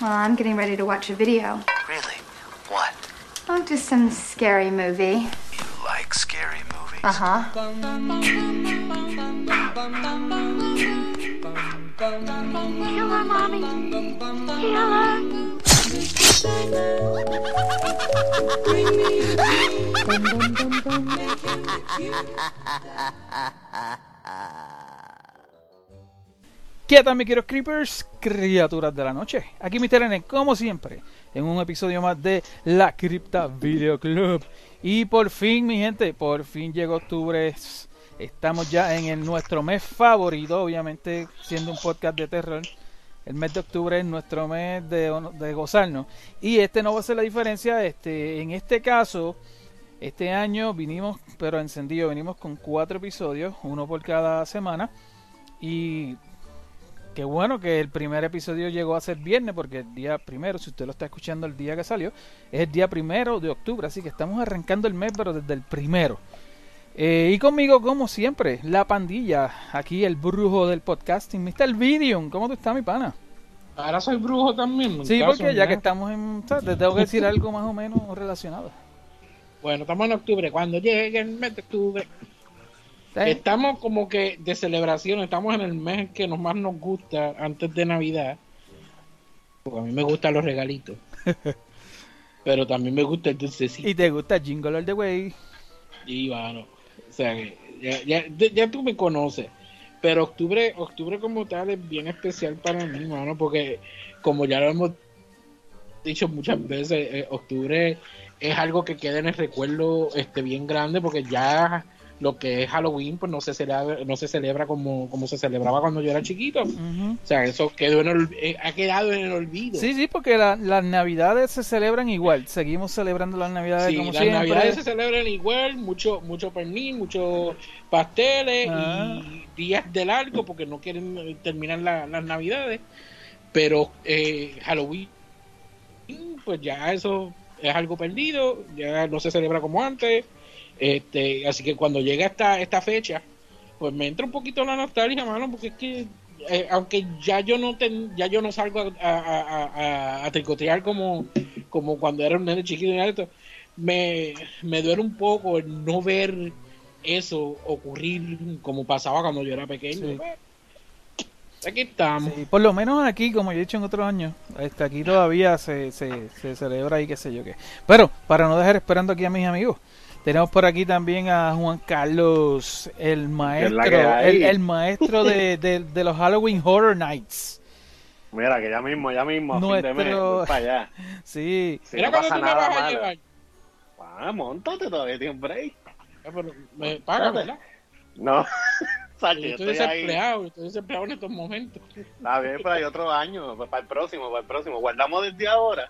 Well, I'm getting ready to watch a video. Really? What? Oh, just some scary movie. You like scary movies? Uh huh. Killer, mommy. Killer. ¿Qué tal, mis queridos creepers? Criaturas de la noche. Aquí Mr. N, como siempre, en un episodio más de La Cripta Video Club. Y por fin, mi gente, por fin llegó octubre. Estamos ya en nuestro mes favorito, obviamente, siendo un podcast de terror. El mes de octubre es nuestro mes de, de gozarnos. Y este no va a ser la diferencia. Este, en este caso, este año vinimos, pero encendido, venimos con cuatro episodios, uno por cada semana. Y Qué bueno que el primer episodio llegó a ser viernes, porque el día primero, si usted lo está escuchando el día que salió, es el día primero de octubre, así que estamos arrancando el mes, pero desde el primero. Eh, y conmigo, como siempre, la pandilla, aquí el brujo del podcasting, Mr. Vidium. ¿Cómo tú estás, mi pana? Ahora soy brujo también. Sí, porque ya que estamos en. Te tengo que decir algo más o menos relacionado. Bueno, estamos en octubre. Cuando llegue el mes de octubre. Estamos como que de celebración. Estamos en el mes que nos más nos gusta antes de Navidad. Porque a mí me gustan los regalitos. Pero también me gusta el dulcecito. Y te gusta Jingle All the Way. Y bueno, o sea ya, ya- ya tú me conoces. Pero octubre, octubre como tal es bien especial para mí, mano, porque como ya lo hemos dicho muchas veces, eh, octubre es algo que queda en el recuerdo este bien grande, porque ya lo que es Halloween pues no se celebra, no se celebra como, como se celebraba cuando yo era chiquito. O sea, eso quedó en el- eh, ha quedado en el olvido. Sí, sí, porque la- las navidades se celebran igual. Seguimos celebrando las navidades Sí, como las siempre. navidades se celebran igual, mucho mucho pernil, muchos pasteles Ah. y días de largo porque no quieren eh, terminar la- las navidades. Pero eh, Halloween, pues ya eso es algo perdido, ya no se celebra como antes. Este, así que cuando llega esta, esta fecha, pues me entra un poquito la nostalgia, mano, porque es que eh, aunque ya yo no ten- ya yo no salgo a, a, a- a- a tricotear como, como cuando era un nene chiquito y esto, me, me duele un poco el no ver eso ocurrir como pasaba cuando yo era pequeño. Sí. Pues, aquí estamos. Sí, por lo menos aquí, como yo he dicho en otros años, este, aquí todavía se, se, se celebra y qué sé yo qué. Pero, para no dejar esperando aquí a mis amigos, tenemos por aquí también a Juan Carlos, el maestro, el, el maestro de, de- de los Halloween Horror Nights. Mira, que ya mismo, ya mismo, a fin de mes, Nuestro- voy para allá. Sí, Si Mira no pasa nada vas a malo. llevar. Ah, montate todavía, tiene un break. Pero me pagas, ¿verdad? No, Sacho, Yo yo estoy estoy ahí. desempleado, estoy desempleado en estos momentos. Está bien, pero hay otro año, pues, para el próximo, para el próximo. Guardamos desde ahora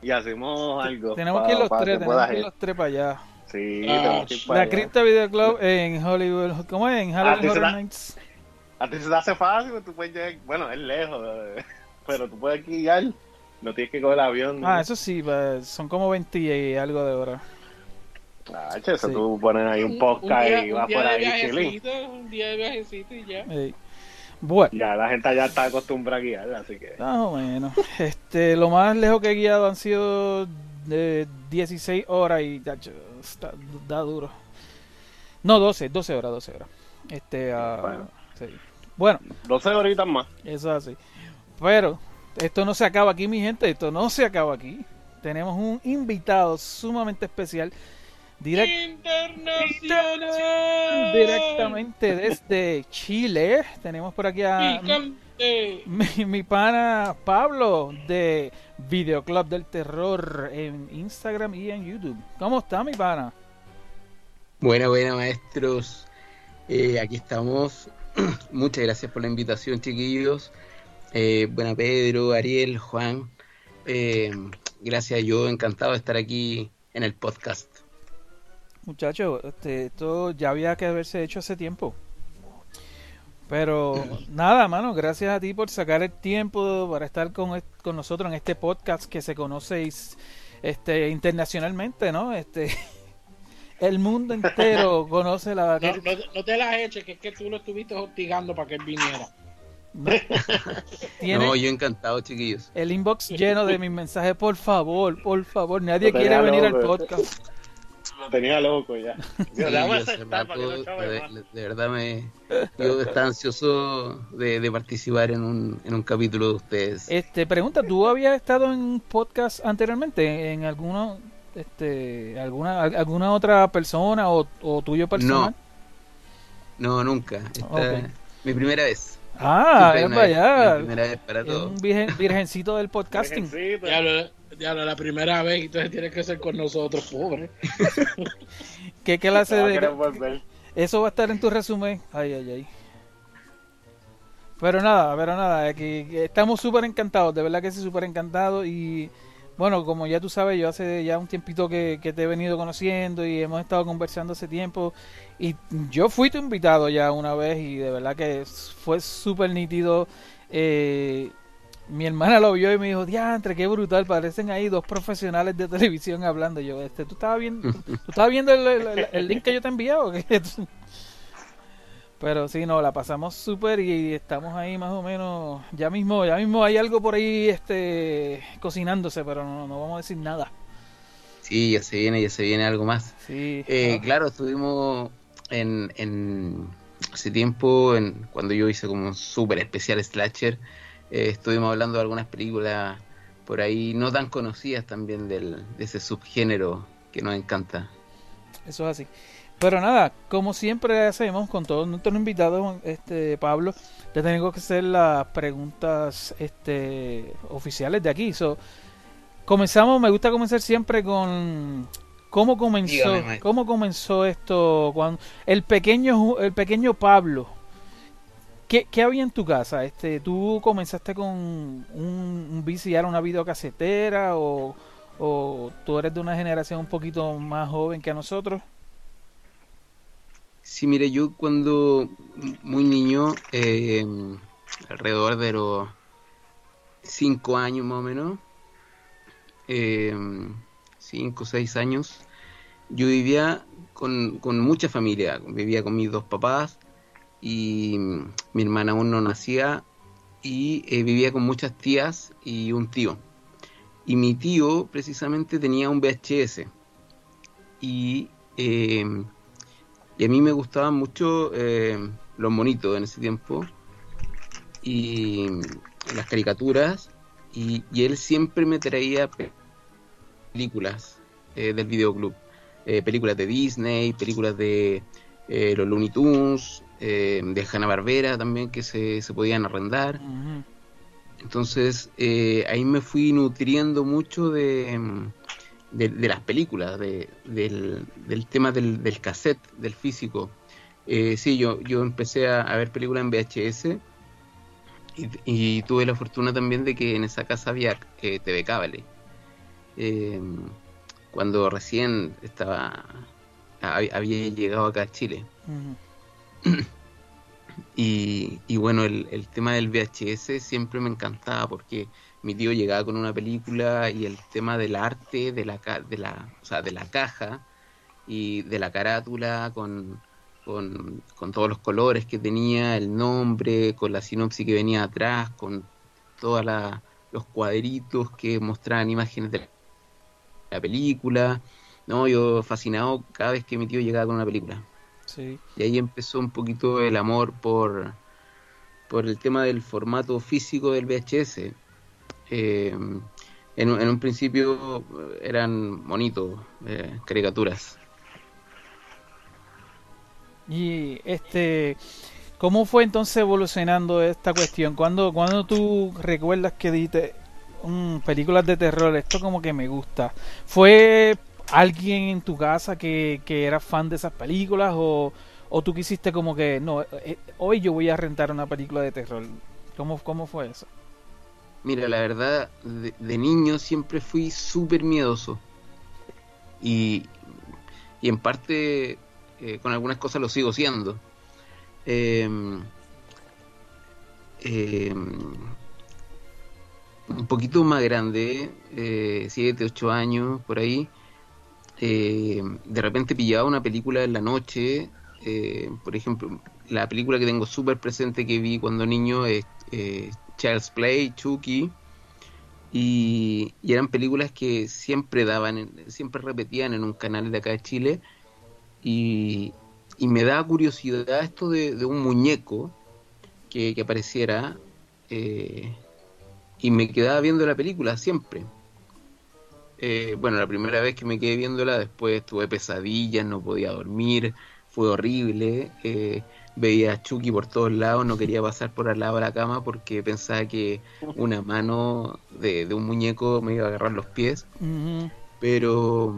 y hacemos algo. tenemos pa- que ir los tres, que tenemos que ir. los tres para allá. Sí, Ah, tenemos que ir para La allá. Cripta Video Club en Hollywood, ¿cómo es? En Ah, Halloween te Horror Nights. A ti se te hace fácil, tú puedes llegar, bueno, es lejos, eh, pero tú puedes guiar, no tienes que coger el avión. Ah, eso sí, son como 20 y algo de horas. Ah, che, eso Sí. tú pones ahí un podcast día- y un vas por ahí chilling. viajecito, Un día de viajecito y ya. Ey. Bueno. Ya la gente ya está acostumbrada a guiar, así que... Más o menos. Este, lo más lejos que he guiado han sido de 16 horas y tacho, está, da duro. No, 12, 12 horas, 12 horas. Este, ah, Bueno. sí. Bueno, 12 horitas más. eso es así. Pero esto no se acaba aquí, mi gente. Esto no se acaba aquí. Tenemos un invitado sumamente especial. Direct, Internacional. directamente desde Chile. Tenemos por aquí a Mi pana Pablo de Videoclub del Terror en Instagram y en YouTube. ¿Cómo está mi pana? Buena, buena, maestros. Eh, aquí estamos. Muchas gracias por la invitación, chiquillos. Eh, buena Pedro, Ariel, Juan. Eh, gracias, yo encantado de estar aquí en el podcast. Muchachos, este, esto ya había que haberse hecho hace tiempo. Pero nada, mano, gracias a ti por sacar el tiempo para estar con, con nosotros en este podcast que se conoce este, internacionalmente, ¿no? Este, el mundo entero conoce la... No, no, no te las eches, que es que tú lo estuviste hostigando para que él viniera. No, yo encantado, chiquillos. el inbox lleno de mis mensajes, por favor, por favor, nadie quiere venir al podcast. Lo tenía loco ya. Digo, no de, verdad me yo estaba ansioso de, de participar en un, en un capítulo de ustedes. Este, pregunta, ¿tú habías estado en un podcast anteriormente? ¿En alguno, este, alguna, al- alguna otra persona o, o tuyo personal? No, nunca. Esta mi primera vez. Ah, es para allá. mi primera vez para todo. un virgen- virgencito del podcasting. Virgencito. Diablo, diablo, la primera vez, entonces tienes que ser con nosotros, pobre. ¿Qué clase No de.? Eso va a estar en tu resumen. Ay, ay, ay. Pero nada, pero nada, aquí estamos súper encantados, de verdad que sí, súper encantados. Y bueno, como ya tú sabes, yo hace ya un tiempito que, que te he venido conociendo y hemos estado conversando hace tiempo. Y yo fui tu invitado ya una vez y de verdad que fue súper nítido. Eh, mi hermana lo vio y me dijo, diantre, qué brutal, parecen ahí dos profesionales de televisión hablando. Y yo, este, ¿tú estabas viendo, tú estabas viendo el, el- el link que yo te envié o qué? Pero sí, no, la pasamos súper y estamos ahí más o menos, ya mismo, ya mismo hay algo por ahí este cocinándose, pero no, no vamos a decir nada. Sí, ya se viene, ya se viene algo más. Sí. Eh, Ah, claro, estuvimos en, en hace tiempo, en, cuando yo hice como un super especial slasher, eh, estuvimos hablando de algunas películas por ahí no tan conocidas también del, de ese subgénero que nos encanta. Eso es así. Pero nada, como siempre hacemos con todos nuestros invitados, este Pablo, le tengo que hacer las preguntas este oficiales de aquí. So, comenzamos, me gusta comenzar siempre con cómo comenzó, Dígame, cómo comenzó esto cuando el pequeño el pequeño Pablo. ¿Qué, había en tu casa? Este, ¿Tú comenzaste con un, un VCR, una videocasetera o, o tú eres de una generación un poquito más joven que nosotros? Sí, mire, yo cuando muy niño, eh, alrededor de los cinco años más o menos, eh, cinco o seis años, yo vivía con mucha familia, vivía con mis dos papás y mi hermana aún no nacía y eh, vivía con muchas tías y un tío. Y mi tío precisamente tenía un VHS y... eh, y a mí me gustaban mucho eh, los monitos en ese tiempo y las caricaturas. Y, y él siempre me traía pe- películas eh, del videoclub. Eh, películas de Disney, películas de los Looney Tunes, eh, de Hanna-Barbera también que se, se podían arrendar. Entonces eh, ahí me fui nutriendo mucho de, de, de las películas, de, del, del tema del, del cassette, del físico. Eh, sí, yo, yo empecé a, a ver películas en VHS y, y tuve la fortuna también de que en esa casa había eh, TV Cable. Eh, cuando recién estaba hab- había llegado acá a Chile. Y, y bueno, el, tema del VHS siempre me encantaba porque mi tío llegaba con una película y el tema del arte, de la, de la, o sea, de la caja y de la carátula con, con, con todos los colores que tenía, el nombre, con la sinopsis que venía atrás, con todos los cuadritos que mostraban imágenes de la película. No, yo fascinado cada vez que mi tío llegaba con una película. Sí. Y ahí empezó un poquito el amor por, por el tema del formato físico del VHS. Eh, en, un- en un principio eran monitos, eh, caricaturas. Y este, ¿cómo fue entonces evolucionando esta cuestión? ¿Cuándo, cuando tú recuerdas que dijiste "Mm, películas de terror, esto como que me gusta? ¿Fue alguien en tu casa que, que era fan de esas películas o, o tú quisiste como que, no, eh, hoy yo voy a rentar una película de terror? ¿Cómo, cómo fue eso? Mira, la verdad, de, niño siempre fui súper miedoso. Y, y en parte eh, con algunas cosas lo sigo siendo. Eh, eh, un poquito más grande, 7, 8 años, por ahí. Eh, de repente pillaba una película en la noche. eh, por ejemplo, la película que tengo súper presente que vi cuando niño es eh, Child's Play, Chucky, y, eran películas que siempre daban, siempre repetían en un canal de acá de Chile, y, me da curiosidad esto de, de un muñeco que, apareciera, y me quedaba viendo la película siempre. Eh, bueno, la primera vez que me quedé viéndola, después tuve pesadillas, no podía dormir, fue horrible. eh, veía a Chucky por todos lados, no quería pasar por al lado de la cama porque pensaba que una mano de, de un muñeco me iba a agarrar los pies. Pero,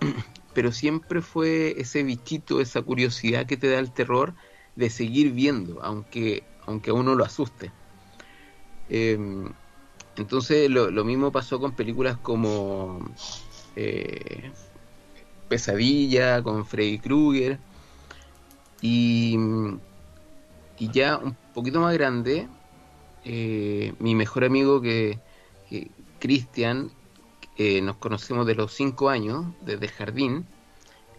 pero siempre fue ese bichito, esa curiosidad que te da el terror de seguir viendo, aunque, aunque a uno lo asuste. Eh, entonces lo, mismo pasó con películas como eh, Pesadilla, con Freddy Krueger. Y, y ya un poquito más grande, eh, mi mejor amigo que, que Cristian, eh, nos conocemos de los 5 años, desde el jardín.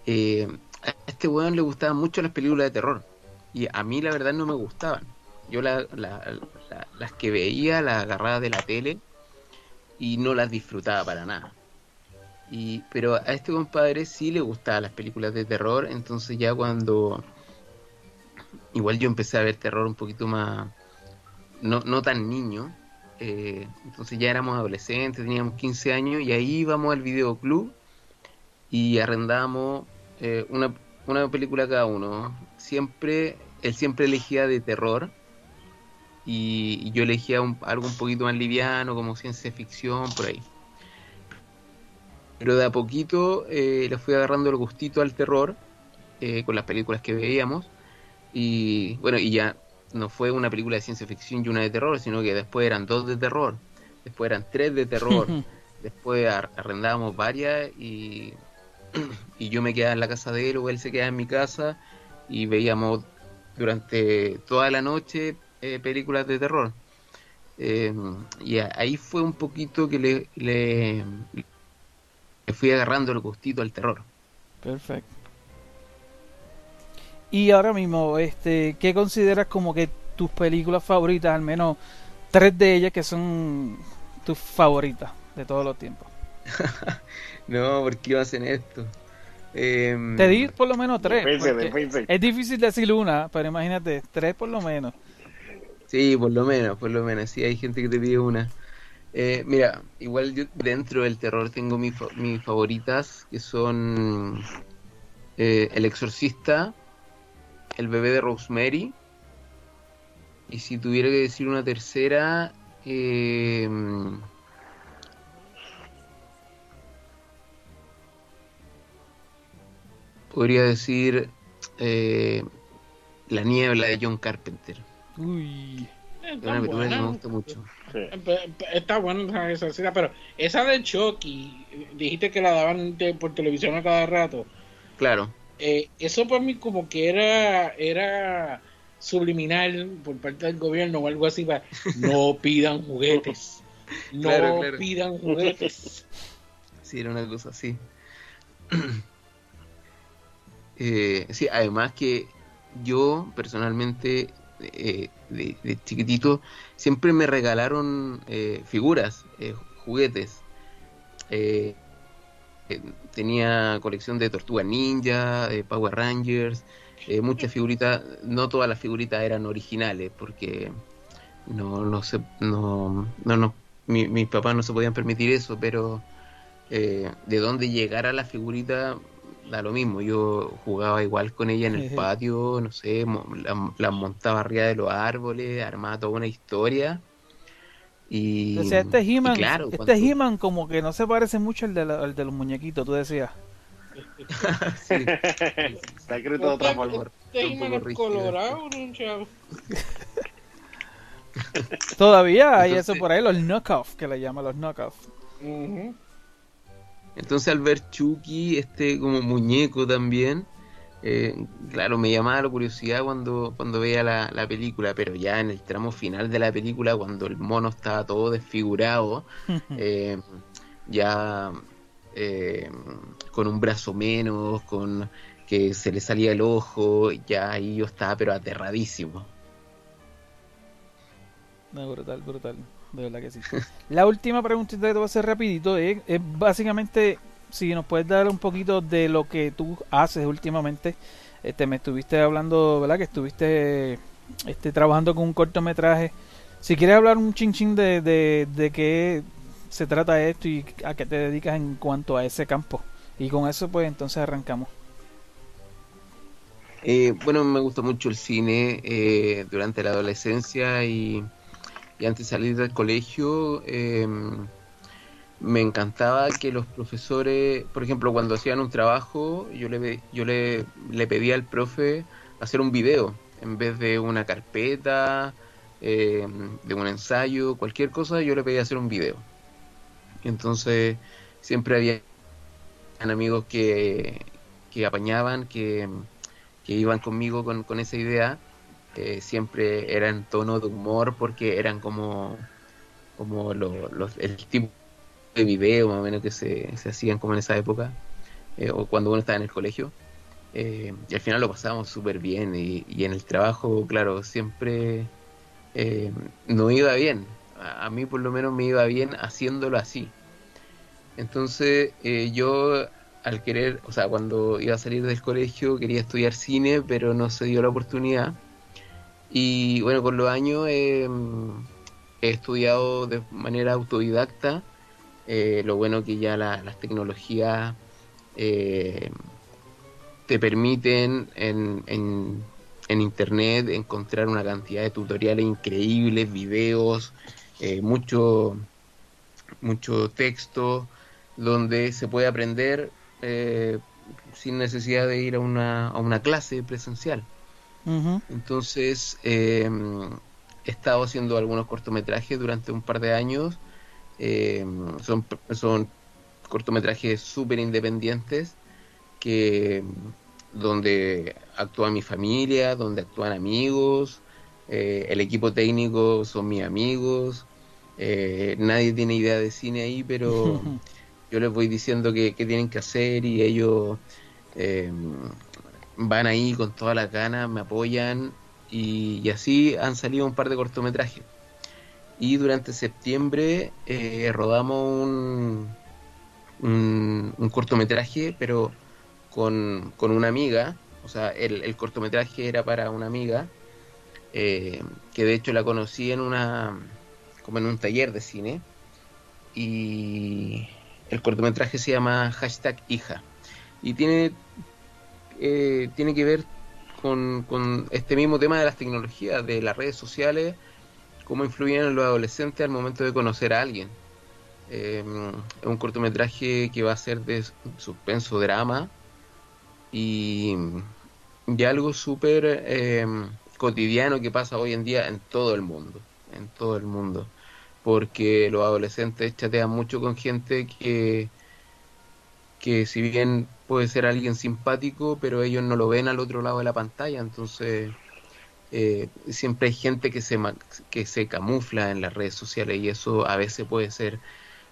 eh, a este weón le gustaban mucho las películas de terror. Y a mí la verdad no me gustaban. Yo la- la- la- las que veía las agarraba de la tele y no las disfrutaba para nada. Y, pero a este compadre sí le gustaban las películas de terror, entonces ya cuando igual yo empecé a ver terror un poquito más, no, no tan niño, eh, entonces ya éramos adolescentes, teníamos 15 años y ahí íbamos al videoclub y arrendábamos eh, una, una película cada uno. Siempre, él siempre elegía de terror y, y yo elegía un- algo un poquito más liviano, como ciencia ficción, por ahí. Pero de a poquito eh, le fui agarrando el gustito al terror eh, con las películas que veíamos. Y bueno, y ya no fue una película de ciencia ficción y una de terror, sino que después eran dos de terror, después eran tres de terror, después ar- arrendábamos varias y, y yo me quedaba en la casa de él o él se quedaba en mi casa y veíamos durante toda la noche eh, películas de terror. Eh, y ahí fue un poquito que le, le, le fui agarrando el gustito al terror. Perfecto. Y ahora mismo, este, ¿qué consideras como que tus películas favoritas, al menos tres de ellas que son tus favoritas de todos los tiempos? No, ¿por qué hacen esto? Em, Te di por lo menos tres. Es difícil decir una, pero imagínate, tres por lo menos. Sí, por lo menos, por lo menos. Sí, hay gente que te pide una. Eh, mira, igual yo dentro del terror tengo mis, fa- favoritas, que son eh, El Exorcista, El bebé de Rosemary, y si tuviera que decir una tercera, eh, podría decir eh, La niebla de John Carpenter. Uy. Es Está una me gusta mucho. Sí. Está buena esa escena, pero esa de Chucky, dijiste que la daban de- por televisión a cada rato. Claro. Eh, eso para mí como que era era subliminal por parte del gobierno o algo así para no pidan juguetes no Claro, claro. pidan juguetes Sí, era una cosa así. Eh, sí, además que yo personalmente eh, de, de chiquitito siempre me regalaron eh, figuras, eh, juguetes. Tenía colección de Tortuga Ninja, de Power Rangers, muchas figuritas. No todas las figuritas eran originales porque no, no se, no, no, no, mi- mis papás no se podían permitir eso, pero de dónde llegara la figurita da lo mismo. Yo jugaba igual con ella en el patio, no sé, la, la montaba arriba de los árboles, armaba toda una historia. Y, O sea, este He-Man, claro, este cuando- He-Man como que no se parece mucho al de, la- al de los muñequitos, tú decías. sí, Está escrito de otra forma. Este colorado ¿no, chavo? Todavía hay Entonces- eso por ahí, los knockoff, que le llaman los knockoff. Ujú. Entonces al ver Chucky, este como muñeco también, eh, claro, me llamaba la curiosidad cuando, cuando veía la, la película, pero ya en el tramo final de la película, cuando el mono estaba todo desfigurado, eh, ya eh, con un brazo menos, con que se le salía el ojo, ya ahí yo estaba pero aterradísimo. No, brutal, brutal. La última preguntita que te voy a hacer rapidito es, básicamente si nos puedes dar un poquito de lo que tú haces últimamente. Este, me estuviste hablando, ¿verdad? Que estuviste este, trabajando con un cortometraje. Si quieres hablar un chin chin de, de, qué se trata esto y a qué te dedicas en cuanto a ese campo. Y con eso, pues entonces arrancamos. Eh, bueno, me gustó mucho el cine eh, durante la adolescencia y, y antes de salir del colegio. Eh, me encantaba que los profesores, por ejemplo, cuando hacían un trabajo, yo le, yo le, le pedía al profe hacer un video en vez de una carpeta, eh, de un ensayo, cualquier cosa, yo le pedía hacer un video. Entonces, siempre había amigos que, que apañaban, que, que iban conmigo con, con esa idea. Siempre era en tono de humor porque eran como, como lo- los, el tipo de video más o menos que se, se hacían como en esa época, eh, o cuando uno estaba en el colegio. Eh, y al final lo pasábamos súper bien y, en el trabajo, claro, siempre eh, no iba bien. A, a mí por lo menos me iba bien haciéndolo así. Entonces yo al querer, o sea, cuando iba a salir del colegio quería estudiar cine, pero no se dio la oportunidad. Y bueno, con los años eh, he estudiado de manera autodidacta. Eh, lo bueno que ya la- las tecnologías eh, te permiten en, en, en internet encontrar una cantidad de tutoriales increíbles, videos, eh, mucho, mucho texto, donde se puede aprender eh, sin necesidad de ir a una, a una clase presencial. Entonces, eh, he estado haciendo algunos cortometrajes durante un par de años. Eh, son, son cortometrajes súper independientes que donde actúa mi familia, donde actúan amigos, eh, el equipo técnico son mis amigos, eh, nadie tiene idea de cine ahí, pero yo les voy diciendo que tienen que hacer y ellos eh, van ahí con todas las ganas, me apoyan y, así han salido un par de cortometrajes. Y durante septiembre eh, rodamos un, un, un cortometraje, pero con, con una amiga, o sea, el, el cortometraje era para una amiga, eh, que de hecho la conocí en una, como en un taller de cine, y el cortometraje se llama hashtag hija, y tiene, eh, tiene que ver con, con este mismo tema de las tecnologías, de las redes sociales, cómo influyen en los adolescentes al momento de conocer a alguien. Eh, es un cortometraje que va a ser de suspenso drama y, y algo súper eh, cotidiano que pasa hoy en día en todo el mundo, en todo el mundo, porque los adolescentes chatean mucho con gente que que si bien puede ser alguien simpático, pero ellos no lo ven al otro lado de la pantalla, entonces eh, siempre hay gente que se, ma- que se camufla en las redes sociales y eso a veces puede ser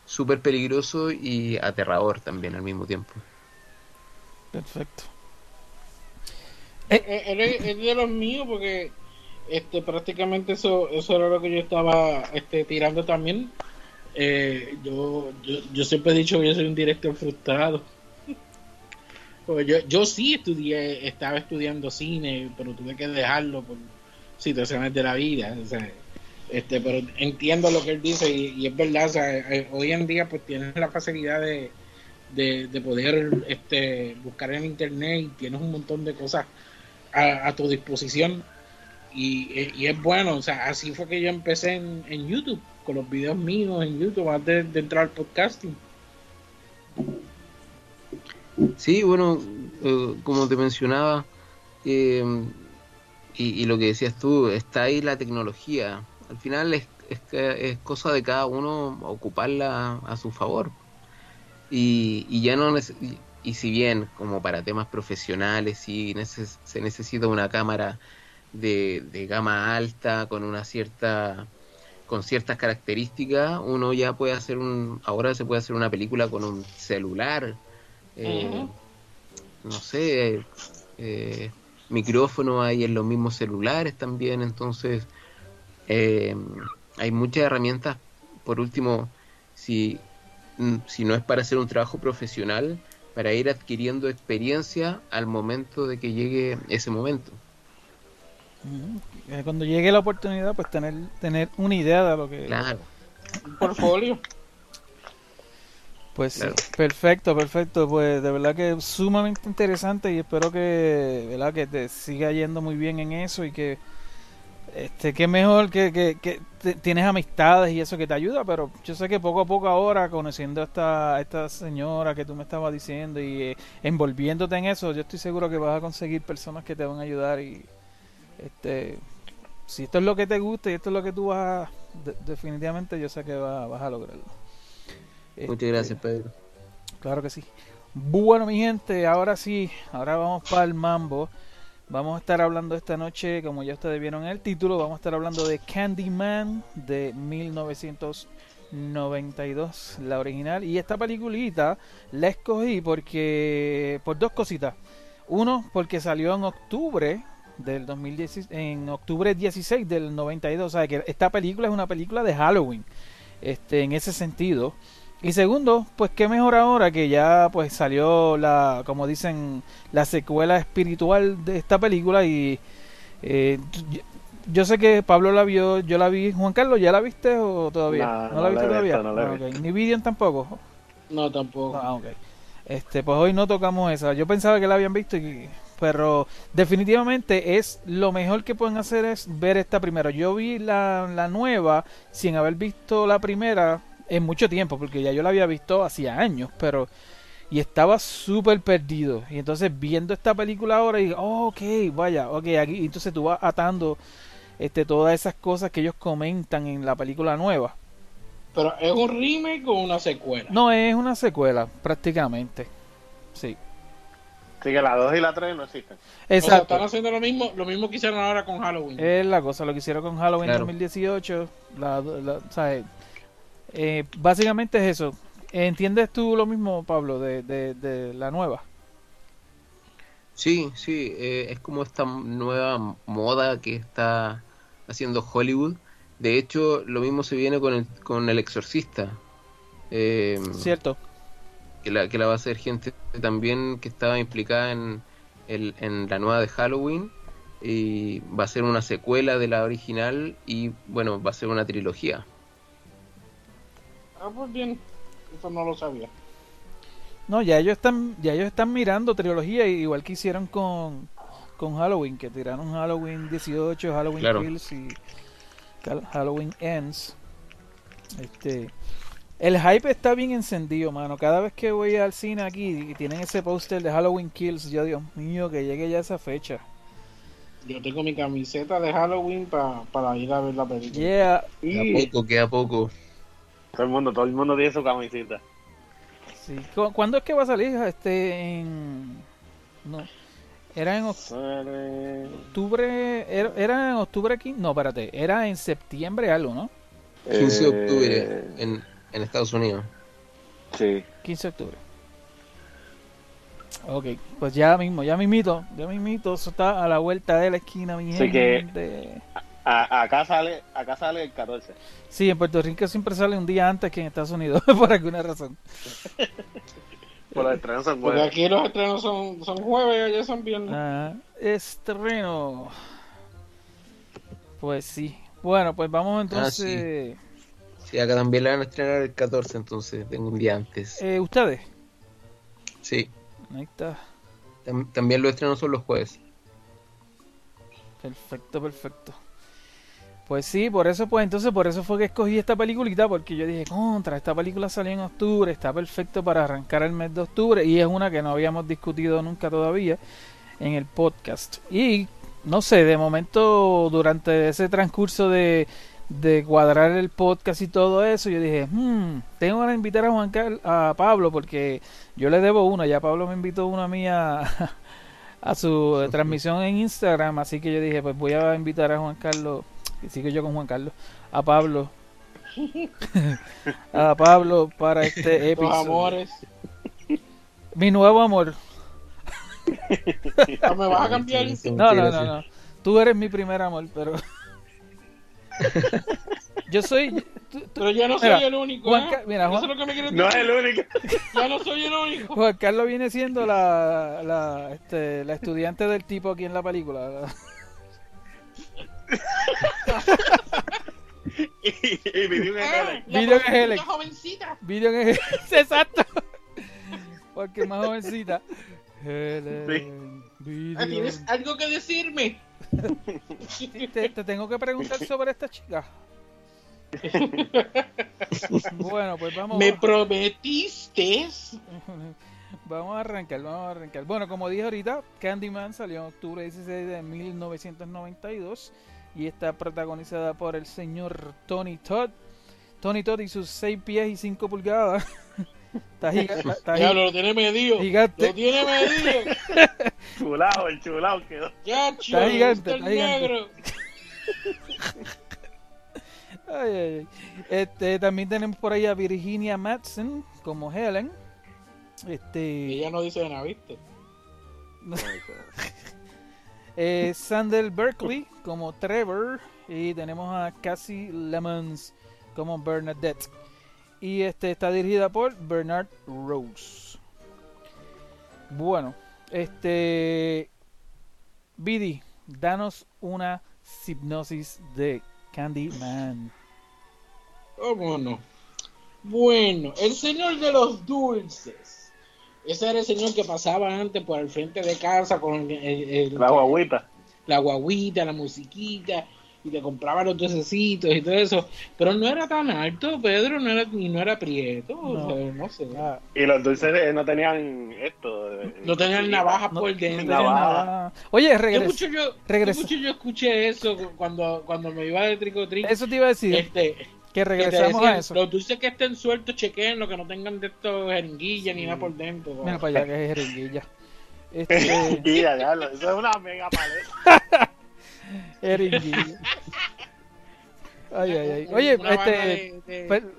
súper peligroso y aterrador también al mismo tiempo. Perfecto. Eh, Él es, es de los míos porque este prácticamente eso eso era lo que yo estaba este tirando también Eh, yo, yo yo siempre he dicho que yo soy un director frustrado Porque yo, yo sí estudié estaba estudiando cine pero tuve que dejarlo por situaciones de la vida este pero entiendo lo que él dice y, es verdad o sea, eh, hoy en día pues tienes la facilidad de, de, de poder este buscar en internet y tienes un montón de cosas a, tu disposición y, y es bueno, o sea, así fue que yo empecé en, YouTube, con los videos míos en YouTube antes de entrar al podcasting. Sí, bueno, eh, como te mencionaba, eh, y, lo que decías tú, está ahí la tecnología. Al final es, es, es cosa de cada uno ocuparla a su favor. Y, y ya no y, y si bien como para temas profesionales sí se necesita una cámara de, de gama alta con una cierta con ciertas características, uno ya puede hacer un ahora se puede hacer una película con un celular eh, no sé, eh, micrófono hay en los mismos celulares también, entonces eh, hay muchas herramientas. Por último, si, mm, si no es para hacer un trabajo profesional, para ir adquiriendo experiencia al momento de que llegue ese momento. Ujú. Eh, Cuando llegue la oportunidad, pues tener, tener una idea de lo que... Claro. Un portfolio. Pues sí, perfecto, perfecto. Pues de verdad que es sumamente interesante y espero que, ¿verdad? que te siga yendo muy bien en eso y que, este, que mejor que, que, que te- tienes amistades y eso que te ayuda, pero yo sé que poco a poco ahora, conociendo a esta, a esta señora que tú me estabas diciendo y eh, envolviéndote en eso, yo estoy seguro que vas a conseguir personas que te van a ayudar y, este, si esto es lo que te gusta y esto es lo que tú vas a, de- definitivamente yo sé que vas a lograrlo. Muchas Este, gracias, Pedro. Claro que sí. Bueno, mi gente, ahora sí, ahora vamos para el mambo. Vamos a estar hablando esta noche, como ya ustedes vieron en el título, vamos a estar hablando de Candyman de 1992, la original. Y esta peliculita la escogí porque por dos cositas. Uno, porque salió en octubre del 2016, en octubre 16 del 92, o sea que esta película es una película de Halloween. Este, en ese sentido. Y segundo, pues qué mejor ahora que ya pues salió la, como dicen, la secuela espiritual de esta película y eh, yo, sé que Pablo la vio, yo la vi, Juan Carlos, ¿ya la viste o todavía? No, la no la viste todavía? visto, no la he Ah. Ni Vivian tampoco. No, tampoco. Ah, ok. Este, pues hoy no tocamos esa. Yo pensaba que la habían visto, y- pero definitivamente es lo mejor que pueden hacer es ver esta primera. Yo vi la, la nueva sin haber visto la primera en mucho tiempo, porque ya yo la había visto hacía años, pero y estaba súper perdido. Y entonces viendo esta película ahora y oh, ok, vaya, ok, aquí entonces tú vas atando este todas esas cosas que ellos comentan en la película nueva. Pero es un remake o una secuela. No es una secuela, prácticamente. Sí. Así que la 2 y la 3 no existen. O sea, Exacto. están haciendo lo mismo, lo mismo que hicieron ahora con Halloween. Es la cosa, lo que hicieron con Halloween Claro. 2018. La, la- o sea, eh, básicamente es eso. ¿Entiendes tú lo mismo, Pablo, de, de, de la nueva? Sí, sí, eh, es como esta nueva moda que está haciendo Hollywood. De hecho, lo mismo se viene con el, con el Exorcista. Eh, Cierto. que la, que la va a hacer gente también que estaba implicada en, el- en la nueva de Halloween y va a ser una secuela de la original y bueno, va a ser una trilogía. Ah, pues bien. Eso no lo sabía. No, ya ellos están, ya ellos están mirando trilogía igual que hicieron con, con Halloween, que tiraron Halloween 18, Halloween Claro. Kills y Halloween Ends. Este, el hype está bien encendido, mano. Cada vez que voy al cine aquí y tienen ese póster de Halloween Kills, yo Dios mío, que llegue ya esa fecha. Yo tengo mi camiseta de Halloween pa- para ir a ver la película. Yeah, Queda Y poco, queda poco. Todo el mundo, todo el mundo tiene su camisita. sí. ¿Cu- ¿Cuándo es que va a salir? Este, en no, era en octubre, era, era en octubre 15, no, espérate, era en septiembre algo, ¿no? 15 de Eh, octubre en, en Estados Unidos. Sí. 15 de octubre. Ok, pues ya mismo, ya mismito, ya mismito, eso está a la vuelta de la esquina, mi Así que- gente. A- acá sale, acá sale el 14. Sí, en Puerto Rico siempre sale un día antes que en Estados Unidos, por alguna razón. Por los estrenos son Porque buenos. aquí los estrenos son, son jueves, allá son viernes. Ah, estreno. Pues sí. Bueno, pues vamos entonces. Sí, acá también la van a estrenar el 14, entonces tengo un día antes. Eh, Ustedes. Sí, Ahí está. tam- también los estrenos son los jueves. Perfecto, perfecto. Pues sí, por eso, pues entonces por eso fue que escogí esta peliculita, porque yo dije, contra, esta película salió en octubre, está perfecto para arrancar el mes de octubre, y es una que no habíamos discutido nunca todavía en el podcast. Y no sé, de momento, durante ese transcurso de, de cuadrar el podcast y todo eso, yo dije, hmm, tengo que invitar a Juan Carl- a Pablo, porque yo le debo una, ya Pablo me invitó una a mí a, a su transmisión en Instagram, así que yo dije, pues voy a invitar a Juan Carlos, sigo yo con Juan Carlos, a Pablo, a Pablo para este episodio. amores. Mi nuevo amor. Ah, ¿Me vas a cambiar? No, no, no, no. Tú eres mi primer amor, pero Yo soy. tú- tú- Pero yo no soy Mira, el único. Juan ¿eh? Mira, Eso Juan- es lo que me quieres No es decir. el único. Ya no soy el único. Juan Carlos viene siendo la, la, este, la estudiante del tipo aquí en la película. Y, y ejemplo. la Video prostituta Helen. jovencita. Video que Exacto. Porque es más jovencita. Helen, video. Ah, ¿Tienes algo que decirme? Te, te tengo que preguntar sobre esta chica. bueno, pues vamos. Me prometiste. Vamos a arrancar, vamos a arrancar. Bueno, como dije ahorita, Candyman salió en octubre 16 de 1992 y está protagonizada por el señor Tony Todd. Tony Todd y sus 6 pies y 5 pulgadas. está giga- está- está Diablo, lo tiene medido. gigante. Lo tiene medido. Chulado, el chulado quedó. Ya, chico. Está gigante, el está gigante. negro. Ay, ay, ay. Este, también tenemos por ahí a Virginia Madsen como Helen. Este, Ella no dice nada, ¿viste? Eh, Sandel Berkeley como Trevor y tenemos a Cassie Lemons como Bernadette. Y este está dirigida por Bernard Rose. Bueno, este Bidi, danos una hipnosis de Candyman. ¿Cómo no? Bueno, el señor de los dulces. Ese era el señor que pasaba antes por el frente de casa con el- el- La guaguita. la guaguita, la musiquita, y te compraba los dulcecitos y todo eso. Pero no era tan alto, Pedro, no era, y no era prieto, o No. sea, no sé. Ah, Y los dulces eh, no tenían esto. eh, No tenían navajas no- por no dentro. navaja. Oye, ¿Qué regres- mucho yo, mucho yo escuché eso cuando, cuando me iba de tricotric? eso te iba a decir, Este, que decían, a eso. Los dulces que estén sueltos, chequeen lo que no tengan de estos jeringuillas ni nada por dentro. Mira para allá que es jeringuilla. Este, Mira, diablo, eso es una mega paleta. jeringuilla. Ay, ay, ay. Oye, una este. de, de, per-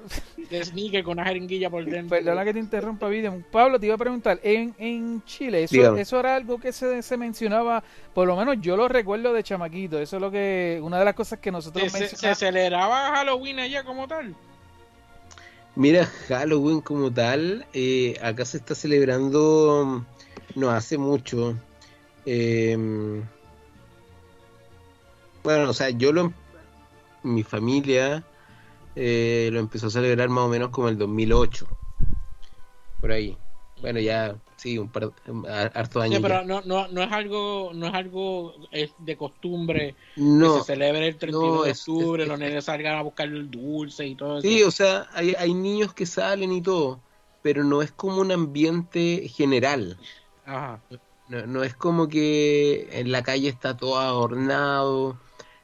de sneaker con una jeringuilla por dentro. Perdona que te interrumpa, Video. Pablo, te iba a preguntar, en, en Chile, eso, eso era algo que se, se mencionaba, por lo menos yo lo recuerdo de chamaquito, eso es lo que, una de las cosas que nosotros ¿Se, se, celebraba Halloween allá como tal? Mira, Halloween como tal, eh, acá se está celebrando no hace mucho. Eh, bueno, o sea, yo lo, mi familia eh, lo empezó a celebrar más o menos como el 2008, por ahí. Bueno, ya, sí, un par, har- hartos Sí, años. pero ya. no, no, no es algo, no es algo de costumbre que No, se celebre el 32 no, de octubre, es- los nenes salgan a buscar el dulce y todo Sí, eso. o sea, hay, hay niños que salen y todo, pero no es como un ambiente general. Ajá. No, no es como que en la calle está todo adornado.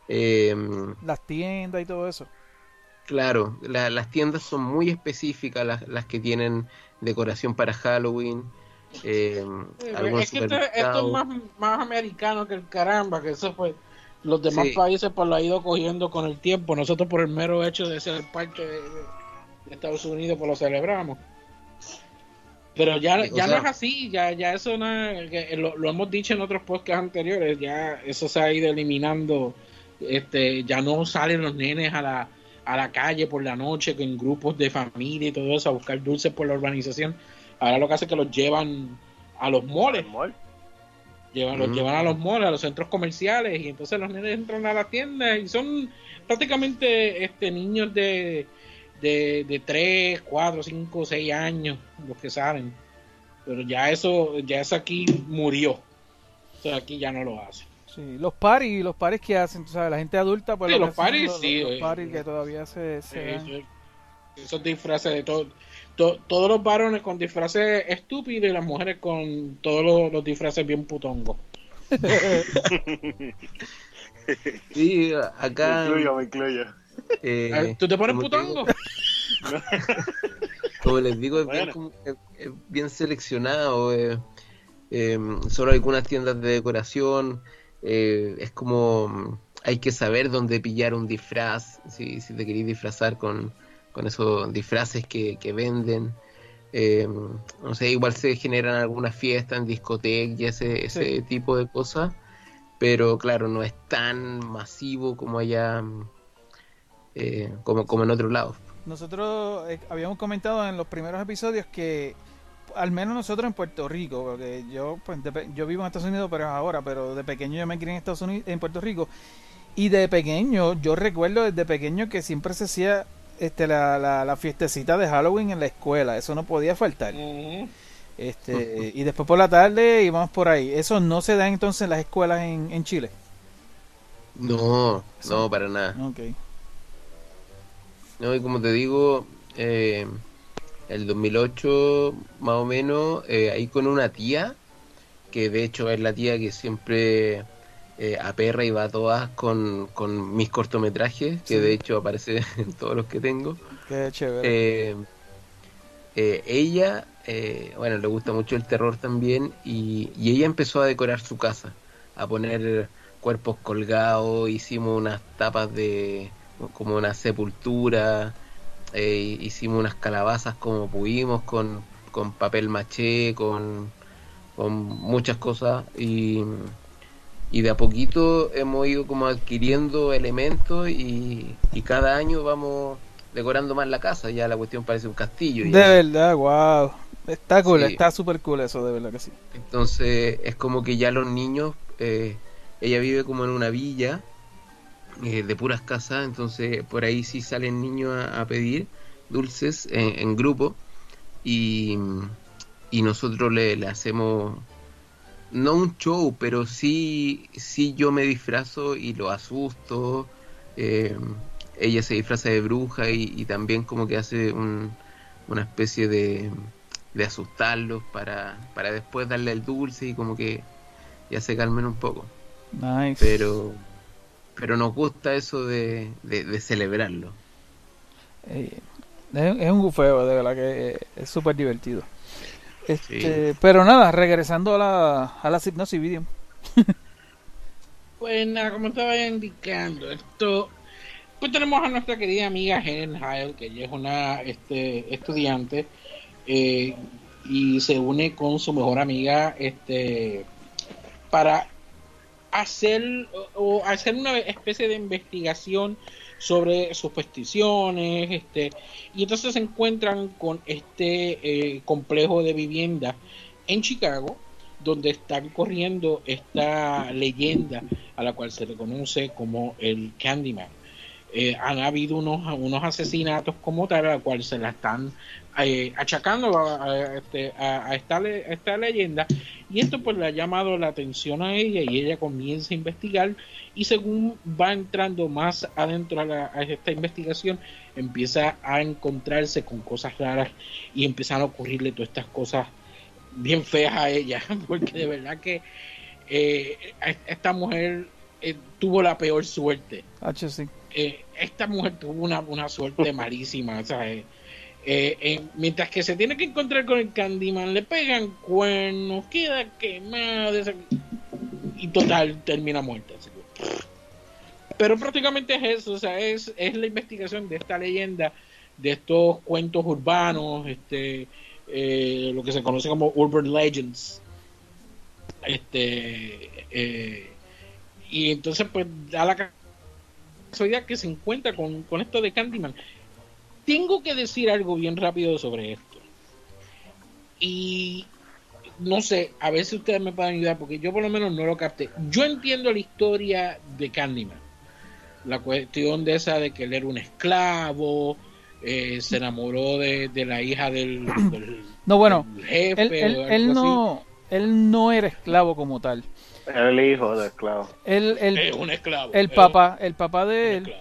Eh, Las tiendas y todo eso. claro, la- las tiendas son muy específicas, las, las que tienen decoración para Halloween. eh, es que esto, esto es más, más americano que el caramba, que eso pues los demás Sí. países pues lo ha ido cogiendo con el tiempo. Nosotros por el mero hecho de ser parte de, de Estados Unidos pues lo celebramos. Pero ya, o ya sea- no es así, ya, ya eso no es- lo, lo hemos dicho en otros podcasts anteriores, ya eso se ha ido eliminando, este, ya no salen los nenes a la, a la calle por la noche con grupos de familia y todo eso a buscar dulces por la urbanización. Ahora lo que hace es que los llevan a los moles, llevan, los llevan a los moles, a los centros comerciales y entonces los nenes entran a las tiendas y son prácticamente este niños de, de, de 3, 4, 5, 6 años los que salen. Pero ya eso, ya eso aquí murió. O sea, aquí ya no lo hace. Sí, los paris, los paris que hacen, tú sabes, la gente adulta, pues Sí, lo los paris, los, sí, los paris que todavía se, se esos disfraces de todo, to- todos los varones con disfraces estúpidos y las mujeres con todos los, los disfraces bien putongos. Sí, Me acá. incluyo, me incluyo. eh, ¿Tú te pones digo- putongo? como les digo, es, bien, Bueno. como- es- es bien seleccionado. eh, eh, solo algunas tiendas de decoración. Eh, es como mm, hay que saber dónde pillar un disfraz. Si, si te queréis disfrazar con, con esos disfraces que, que venden. Eh, no sé, igual se generan algunas fiestas en discotecas y ese, ese Sí. tipo de cosas. Pero claro, no es tan masivo como allá. mm, eh, como, como en otros lados. Nosotros eh, habíamos comentado en los primeros episodios que al menos nosotros en Puerto Rico, porque yo pues, de yo vivo en Estados Unidos pero es ahora, pero de pequeño yo me crié en Estados Unidos, en Puerto Rico y de pequeño yo recuerdo desde pequeño que siempre se hacía este la, la, la fiestecita de Halloween en la escuela, eso no podía faltar. Este, y después por la tarde íbamos por ahí. Eso no se da entonces en las escuelas en, en Chile. No, no, para nada. Ok. No, y como te digo, eh, el 2008 más o menos, eh, ahí con una tía, que de hecho es la tía que siempre eh, aperra y va a todas con, con mis cortometrajes, que Sí. de hecho aparece en todos los que tengo. Qué chévere. Eh, eh, ella, bueno, le gusta mucho el terror también y, y ella empezó a decorar su casa, a poner cuerpos colgados, hicimos unas tapas de como una sepultura, eh, hicimos unas calabazas como pudimos con, con papel maché, con, con muchas cosas y, y de a poquito hemos ido como adquiriendo elementos y, y cada año vamos decorando más la casa, ya la cuestión parece un castillo. de ya. verdad, wow. Está cool, Sí. está súper cool eso, de verdad que sí. Entonces es como que ya los niños, eh, ella vive como en una villa eh, de puras casas, entonces por ahí sí salen niños a, a pedir dulces en, en grupo y, y nosotros le, le hacemos no un show, pero sí, sí yo me disfrazo y lo asusto. eh, ella se disfraza de bruja y, y también como que hace un- una especie de, de asustarlos para, para después darle el dulce y como que ya se calmen un poco. Nice. Pero pero nos gusta eso de, de, de celebrarlo. Eh, es, un bufeo, de verdad que es súper divertido. Este, Pero nada, regresando a la, a la hipnosis video. Pues nada, como estaba indicando, esto, pues tenemos a nuestra querida amiga Helen Heil, que ella es una este, estudiante eh, y se une con su mejor amiga este, para hacer o, hacer una especie de investigación sobre supersticiones, este, y entonces se encuentran con este eh, complejo de vivienda en Chicago, donde están corriendo esta leyenda a la cual se le conoce como el Candyman. Eh, han habido unos, unos asesinatos como tal, a la cual se la están eh, achacando a, este, esta, esta leyenda, y esto pues le ha llamado la atención a ella y ella comienza a investigar. Y según va entrando más adentro a, la- esta investigación empieza a encontrarse con cosas raras y empiezan a ocurrirle todas estas cosas bien feas a ella. Porque de verdad que eh, esta mujer eh, tuvo la peor suerte H, sí. eh, esta mujer tuvo una, una suerte malísima, sea, eh, mientras que se tiene que encontrar con el Candyman, le pegan cuernos, queda quemado, y total, termina muerta. así que, Pero prácticamente es eso, o sea, es, es la investigación de esta leyenda, de estos cuentos urbanos, este, lo que se conoce como urban legends. Este, eh, y entonces, pues, da la casualidad que se encuentra con, con esto de Candyman. Tengo que decir algo bien rápido sobre esto. Y no sé, a ver si ustedes me pueden ayudar, porque yo por lo menos no lo capté. Yo entiendo la historia de Candyman. La cuestión de esa de que él era un esclavo, eh, se enamoró de, de la hija del, del- No, bueno, del jefe. él, él, o algo él así. no, él no era esclavo como tal. El hijo del esclavo. Él, él- Es un esclavo. el papá, el papá de él,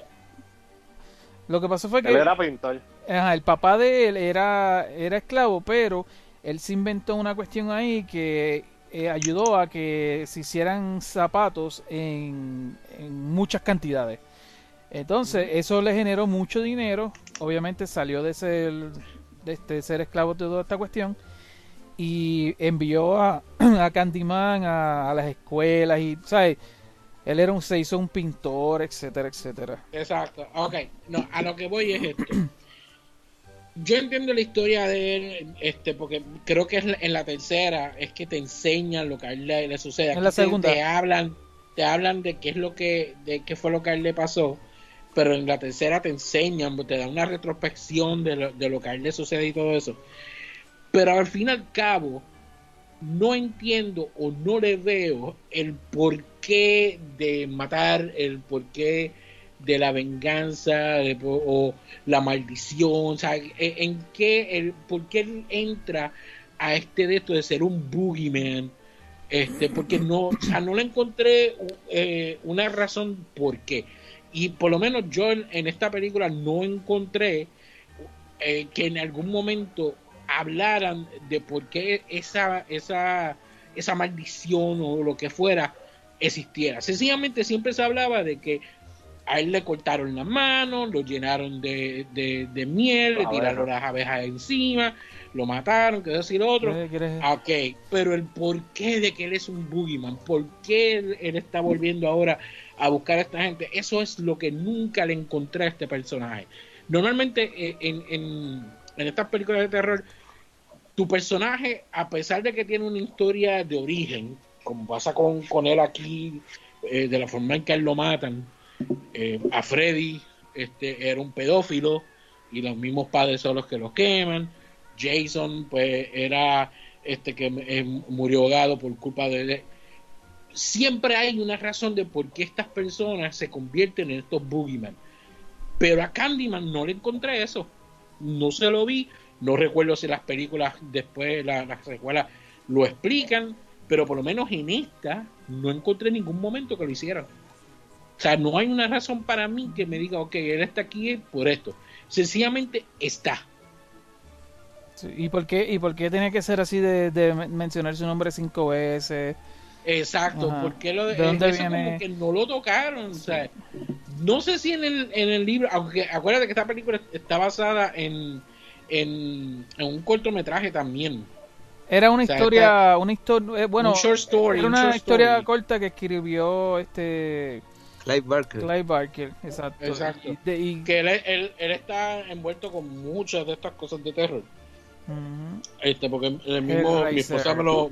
lo que pasó fue que Él era pintor. Ajá, el papá de él era, era esclavo, pero él se inventó una cuestión ahí que eh, ayudó a que se hicieran zapatos en, en muchas cantidades. Entonces, eso le generó mucho dinero. Obviamente salió de ser, de este, ser esclavo de toda esta cuestión. Y envió a, a Candyman a, a las escuelas y, ¿sabes? Él era un, se hizo un pintor, etcétera, etcétera. Exacto, ok. No, a lo que voy es esto. Yo entiendo la historia de él, este, porque creo que es la- en la tercera es que te enseñan lo que a él le, le sucede. En la te- segunda. Te, hablan, te hablan de qué es lo que, de qué fue lo que a él le pasó, pero en la tercera te enseñan, te dan una retrospección de lo, de lo que a él le sucede y todo eso. Pero al fin y al cabo, no entiendo o no le veo el porqué de matar, el porqué de la venganza o la maldición, o sea, en qué, el, por qué él entra a este de esto de ser un boogeyman, este, porque no, o sea, no le encontré eh, una razón por qué. Y por lo menos yo en, en esta película no encontré eh, que en algún momento hablaran de por qué esa, esa, esa maldición o lo que fuera existiera. Sencillamente siempre se hablaba de que a él le cortaron las manos, lo llenaron de, de, de miel, le Abejas. tiraron las abejas encima, lo mataron, que decir otro. ¿Quieres- quieres- Ah, Ok, pero el porqué de que él es un boogeyman, por qué él, él está volviendo ahora a buscar a esta gente, eso es lo que nunca le encontré a este personaje. Normalmente eh, en, en, en estas películas de terror, tu personaje, a pesar de que tiene una historia de origen, como pasa con, con él aquí, eh, de la forma en que él lo matan, eh, a Freddy este, era un pedófilo y los mismos padres son los que lo queman. Jason, pues, era este que eh, murió ahogado por culpa de, de- Siempre hay una razón de por qué estas personas se convierten en estos boogeyman. Pero a Candyman no le encontré eso. No se lo vi. No recuerdo si las películas después, la- las secuelas, lo explican. Pero por lo menos en esta no encontré ningún momento que lo hicieran. O sea, no hay una razón para mí que me diga, ok, él está aquí por esto. Sencillamente está. Sí, ¿Y por qué, y por qué tiene que ser así de, de men- mencionar su nombre cinco veces? Exacto, Ajá. porque lo de, ¿De dónde eso viene? como que no lo tocaron, o sea, no sé si en el, en el libro, aunque acuérdate que esta película está basada en, en, en un cortometraje también. Era una O sea, historia, una historia, bueno, Un short story, era un una short historia story. corta que escribió este Clive Barker. Clive Barker, exacto. Exacto. Y, de- y- Que él, él, él está envuelto con muchas de estas cosas de terror. Este, porque el mismo, mi esposa me lo.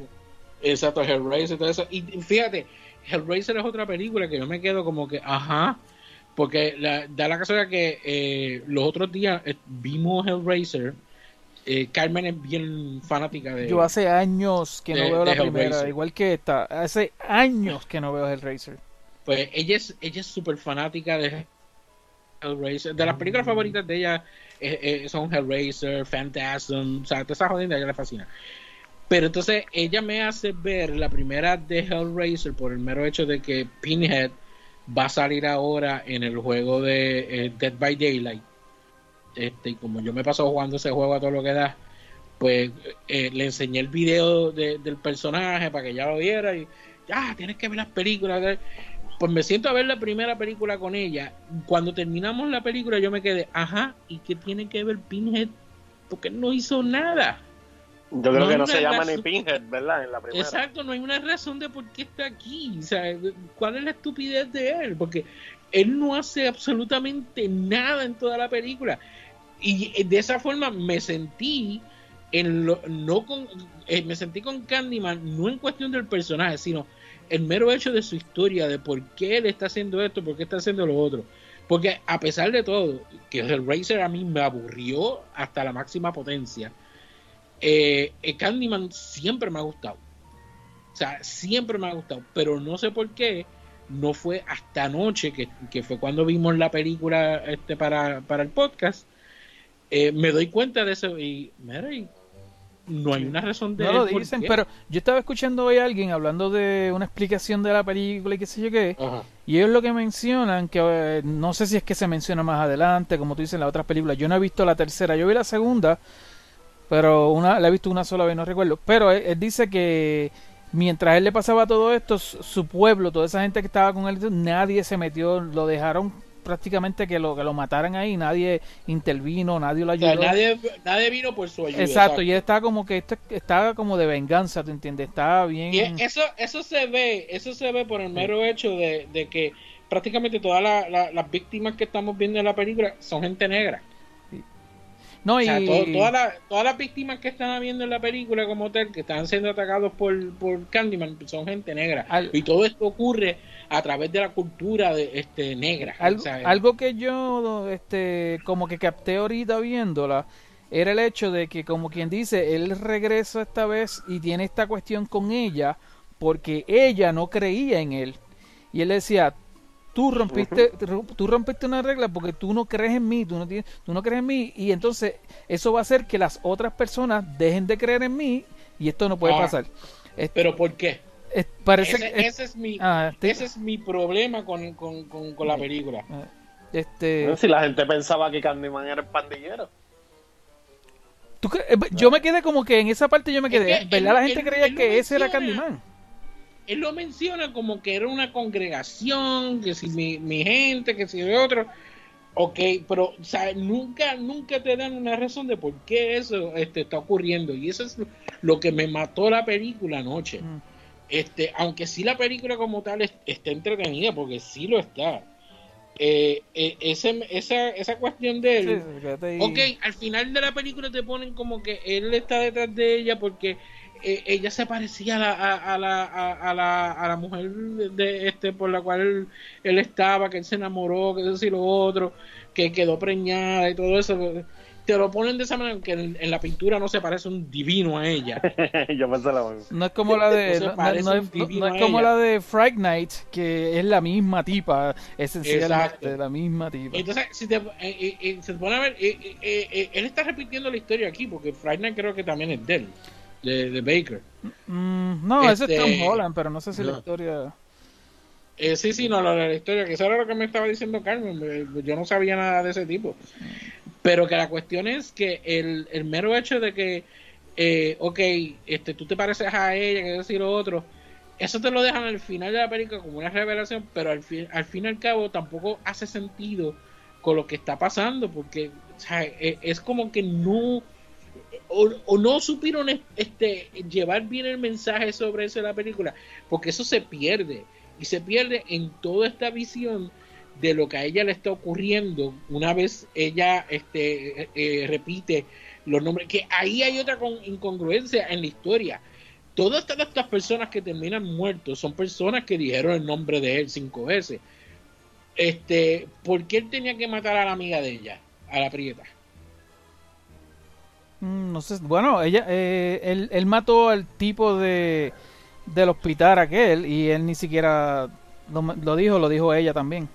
Exacto, Hellraiser y todo eso. Y y fíjate, Hellraiser es otra película que yo me quedo como que, ajá. Porque la, da la casualidad que eh, los otros días eh, vimos Hellraiser. Eh, Carmen es bien fanática de. Yo hace años que no veo la primera, igual que esta. Hace años que no veo Hellraiser. Pues ella es ella es súper fanática de Hellraiser. De las películas favoritas de ella eh, son Hellraiser, Phantasm, o sea, toda esa jodida a ella le fascina. Pero entonces ella me hace ver la primera de Hellraiser por el mero hecho de que Pinhead va a salir ahora en el juego de eh, Dead by Daylight. Este, y como yo me paso jugando ese juego a todo lo que da, pues eh, le enseñé el video de- del personaje para que ya lo viera y ya tienes que ver las películas. Pues me siento a ver la primera película con ella. Cuando terminamos la película yo me quedé, ajá, ¿y qué tiene que ver Pinhead? Porque no hizo nada. Yo creo No que no se llama razón. ni Pinhead, ¿verdad? En la primera. Exacto, no hay una razón de por qué está aquí. O sea, ¿cuál es la estupidez de él? Porque él no hace absolutamente nada en toda la película. Y de esa forma me sentí en lo, no con, eh, me sentí con Candyman, no en cuestión del personaje, sino el mero hecho de su historia, de por qué él está haciendo esto, por qué está haciendo lo otro. Porque a pesar de todo, que el Racer a mí me aburrió hasta la máxima potencia, eh, eh, Candyman siempre me ha gustado. O sea, siempre me ha gustado, pero no sé por qué no fue hasta anoche, que, que fue cuando vimos la película este para, para el podcast, eh, me doy cuenta de eso y, mira, y no hay una razón de No lo dicen, pero yo estaba escuchando hoy a alguien hablando de una explicación de la película y qué sé yo qué. Ajá. Y ellos lo que mencionan, que eh, no sé si es que se menciona más adelante, como tú dices en las otras películas. Yo no he visto la tercera, yo vi la segunda, pero una la he visto una sola vez, no recuerdo. Pero él, él dice que mientras él le pasaba todo esto, su, pueblo, toda esa gente que estaba con él, nadie se metió, lo dejaron prácticamente que lo que lo mataran ahí, nadie intervino, nadie lo O sea, ayudó. nadie, nadie vino por su ayuda. Exacto, y él estaba como que esto estaba como de venganza, ¿te entiendes? Estaba bien. Y eso, eso se ve, eso se ve por el mero hecho de, de que prácticamente todas la- la- las víctimas que estamos viendo en la película son gente negra. No, O y... todas las- todas las víctimas que están habiendo en la película como tal, que están siendo atacados por, por Candyman, son gente negra. Al- y todo esto ocurre a través de la cultura de, este, negra. Sea, algo que yo este como que capté ahorita viéndola era el hecho de que como quien dice él regresa esta vez y tiene esta cuestión con ella porque ella no creía en él y él decía tú rompiste tú rompiste una regla porque tú no crees en mí tú no tienes, tú no crees en mí y entonces eso va a hacer que las otras personas dejen de creer en mí y esto no puede Ah. pasar Es- Pero ¿por qué? es- parece Ese, que ese es mi, ah, te- ese es mi problema con, con, con, con la película. este Si la gente pensaba que Candyman era el pandillero. ¿Tú eh, yo me quedé como que en esa parte yo me Es quedé. que ¿Verdad? él- la gente él- creía él que ese era. Candyman. Él lo menciona como que era una congregación, que si mi, mi gente, que si de otro. Ok, pero o sea, nunca, nunca te dan una razón de por qué eso este, está ocurriendo. Y eso es lo, que me mató la película anoche. Mm. Este, aunque sí la película como tal es- está entretenida, porque sí lo está. Eh, eh, ese, esa, esa cuestión de él, Sí. Ok, al final de la película te ponen como que él está detrás de ella porque eh, ella se parecía a la, a, a la, a, a la, a la mujer de este por la cual él, él estaba, que él se enamoró, que eso y lo otro, que quedó preñada y todo eso. Te lo ponen de esa manera que en, en la pintura no se parece un divino a ella. Yo. No es como la de. No No, es, como ella. la de Fright Night, que es la misma tipa. Esencialmente, la misma tipa. Entonces, si te, eh, eh, eh, se pone a ver, eh, eh, eh, eh, él está repitiendo la historia aquí, porque Friday creo que también es de él, de, de Baker. Mm, no, ese es Este- Tom Holland, pero no sé si la No. historia. Eh, sí, sí, no, de la historia, que eso era lo que me estaba diciendo Carmen, eh, yo no sabía nada de ese tipo. Pero que la cuestión es que el, el mero hecho de que, eh, ok, este, tú te pareces a ella, que decir otro, eso te lo dejan al final de la película como una revelación, pero al fin, al fin y al cabo tampoco hace sentido con lo que está pasando, porque o sea, eh, es como que no, o, no supieron este, llevar bien el mensaje sobre eso de la película, porque eso se pierde y se pierde en toda esta visión de lo que a ella le está ocurriendo una vez ella este, eh, eh, repite los nombres, que ahí hay otra con- incongruencia en la historia. Todas estas, estas personas que terminan muertos son personas que dijeron el nombre de él cinco veces. Este, ¿por qué él tenía que matar a la amiga de ella, a la prieta? Mm, no sé. Bueno, ella, eh, él, él mató al tipo de del hospital aquel y él ni siquiera lo, lo dijo, lo dijo ella también.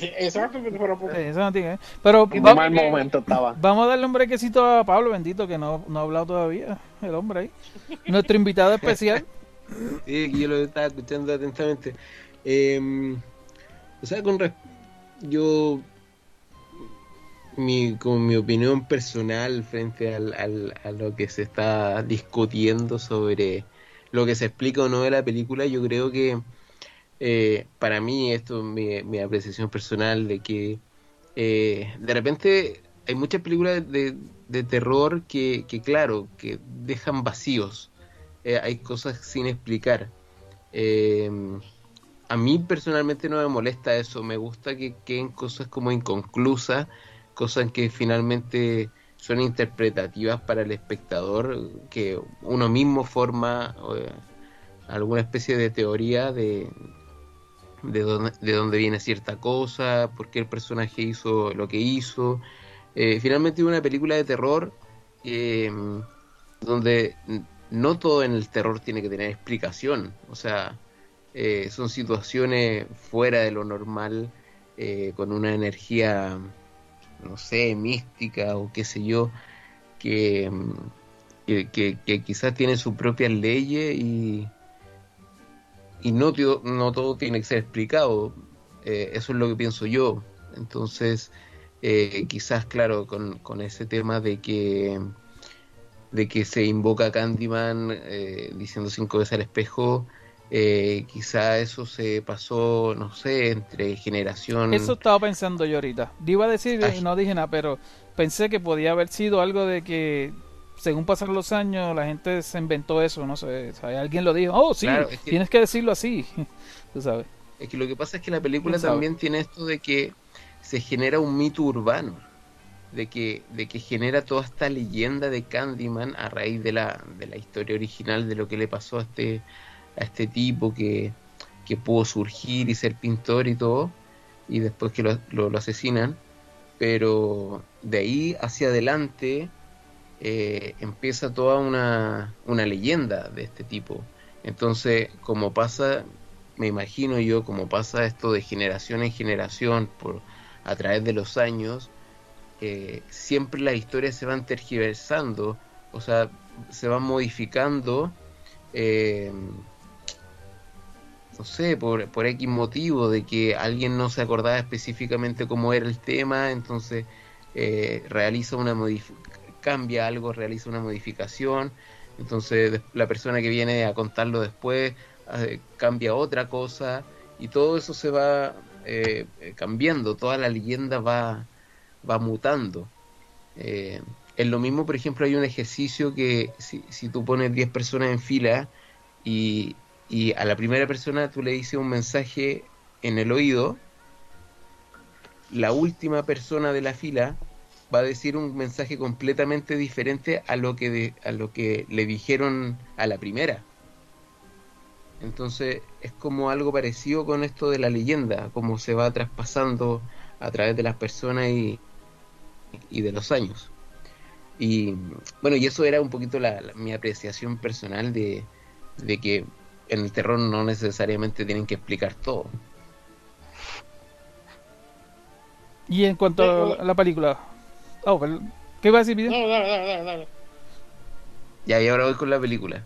Exacto, pero, pero- Eh, eso no tiene- Pero Que En va- un mal momento estaba. Vamos a darle un brequecito a Pablo, bendito, que no, no ha hablado todavía, el hombre ahí. Nuestro invitado especial. Sí, yo lo estaba escuchando atentamente. Eh, o sea, con res- yo mi, con mi opinión personal frente al, al- a lo que se está discutiendo sobre lo que se explica o no de la película, yo creo que eh, para mí esto es mi, mi apreciación personal de que eh, de repente hay muchas películas de, de terror que, que claro, que dejan vacíos eh, hay cosas sin explicar. Eh, a mí personalmente no me molesta eso, me gusta que queden cosas como inconclusas, cosas que finalmente son interpretativas para el espectador, que uno mismo forma eh, alguna especie de teoría de, de, dónde, de dónde viene cierta cosa, por qué el personaje hizo lo que hizo. Eh, finalmente una película de terror eh, donde no todo en el terror tiene que tener explicación. O sea, eh, son situaciones fuera de lo normal, eh, con una energía, no sé, mística o qué sé yo, que, mm, que, que- quizás tiene sus propias leyes y, y no, no todo tiene que ser explicado. Eh, eso es lo que pienso yo. Entonces, eh, quizás, claro, con, con ese tema de que de que se invoca a Candyman eh, diciendo cinco veces al espejo, eh, quizá eso se pasó, no sé, entre generación. Eso estaba pensando yo ahorita. Iba a decir, Ay. no dije nada, pero pensé que podía haber sido algo de que, según pasaron los años, la gente se inventó eso, no sé. sea, alguien lo dijo, oh, sí, Claro, es que- tienes que decirlo así. Tú sabes. Es que lo que pasa es que la película también tiene esto de que se genera un mito urbano. de que, de que genera toda esta leyenda de Candyman a raíz de la, de la historia original de lo que le pasó a este, a este tipo que, que pudo surgir y ser pintor y todo, y después que lo, lo, asesinan. Pero de ahí hacia adelante eh, empieza toda una, una leyenda de este tipo. Entonces, como pasa, me imagino yo, como pasa esto de generación en generación por a través de los años, eh, siempre las historias se van tergiversando, o sea, se van modificando, eh, no sé, por, por X motivo, de que alguien no se acordaba específicamente cómo era el tema, entonces eh, realiza una cambia algo, realiza una modificación, entonces la persona que viene a contarlo después cambia otra cosa, y todo eso se va eh, cambiando, toda la leyenda va, va mutando. Eh, es lo mismo, por ejemplo, hay un ejercicio que si, si tú pones 10 personas en fila y, y a la primera persona tú le dices un mensaje en el oído, la última persona de la fila va a decir un mensaje completamente diferente a lo que de, a lo que le dijeron a la primera. Entonces es como algo parecido con esto de la leyenda, como se va traspasando a través de las personas y, y de los años. Y bueno, y eso era un poquito la, la- mi apreciación personal de, de que en el terror no necesariamente tienen que explicar todo. Y en cuanto a la película. Oh, ¿Qué iba a decir, dale, dale, dale, dale. Ya, y ahora voy con la película.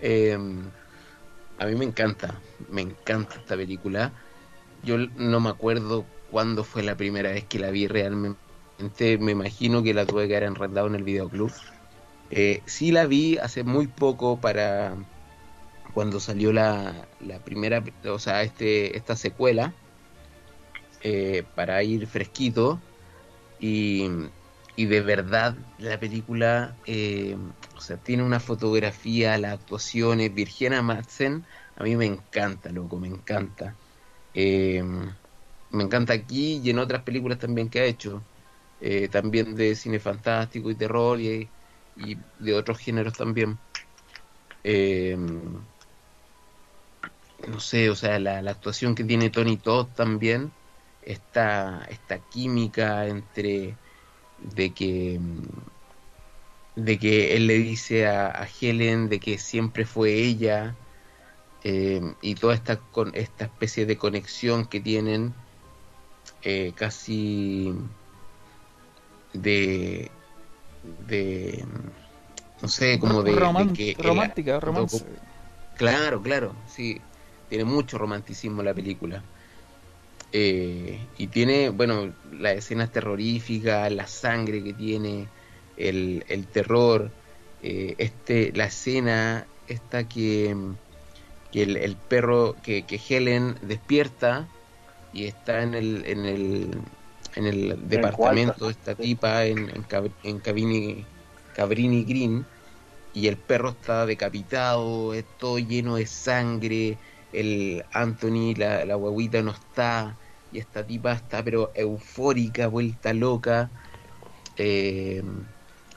Eh, a mí me encanta, me encanta esta película. Yo no me acuerdo cuándo fue la primera vez que la vi realmente. Me imagino que la tuve que haber enredado en el videoclub. Eh, sí la vi hace muy poco para cuando salió la, la primera, o sea, este, esta secuela, eh, para ir fresquito. Y, y de verdad la película, eh, o sea, tiene una fotografía, las actuaciones, Virginia Madsen, a mí me encanta, loco, me encanta. Eh, me encanta aquí y en otras películas también que ha hecho, eh, también de cine fantástico y terror y, y de otros géneros también. No sé, o sea, la, la actuación que tiene Tony Todd también, esta, esta química entre de que de que él le dice a, a Helen de que siempre fue ella eh, y toda esta con esta especie de conexión que tienen eh, casi de de no sé como de, de Roman- que romántica, romance. Claro, claro, sí. Tiene mucho romanticismo la película. Eh, y tiene, bueno, las escenas terroríficas, la sangre que tiene, el, el terror, eh, este, la escena esta que, que el, el perro, que, que Helen despierta y está en el, en el, en el departamento de esta tipa en, en, Cab- en Cabrini, Cabrini Green y el perro está decapitado, es todo lleno de sangre, el Anthony, la, la guaguita no está, y esta tipa está pero eufórica, vuelta loca. Eh,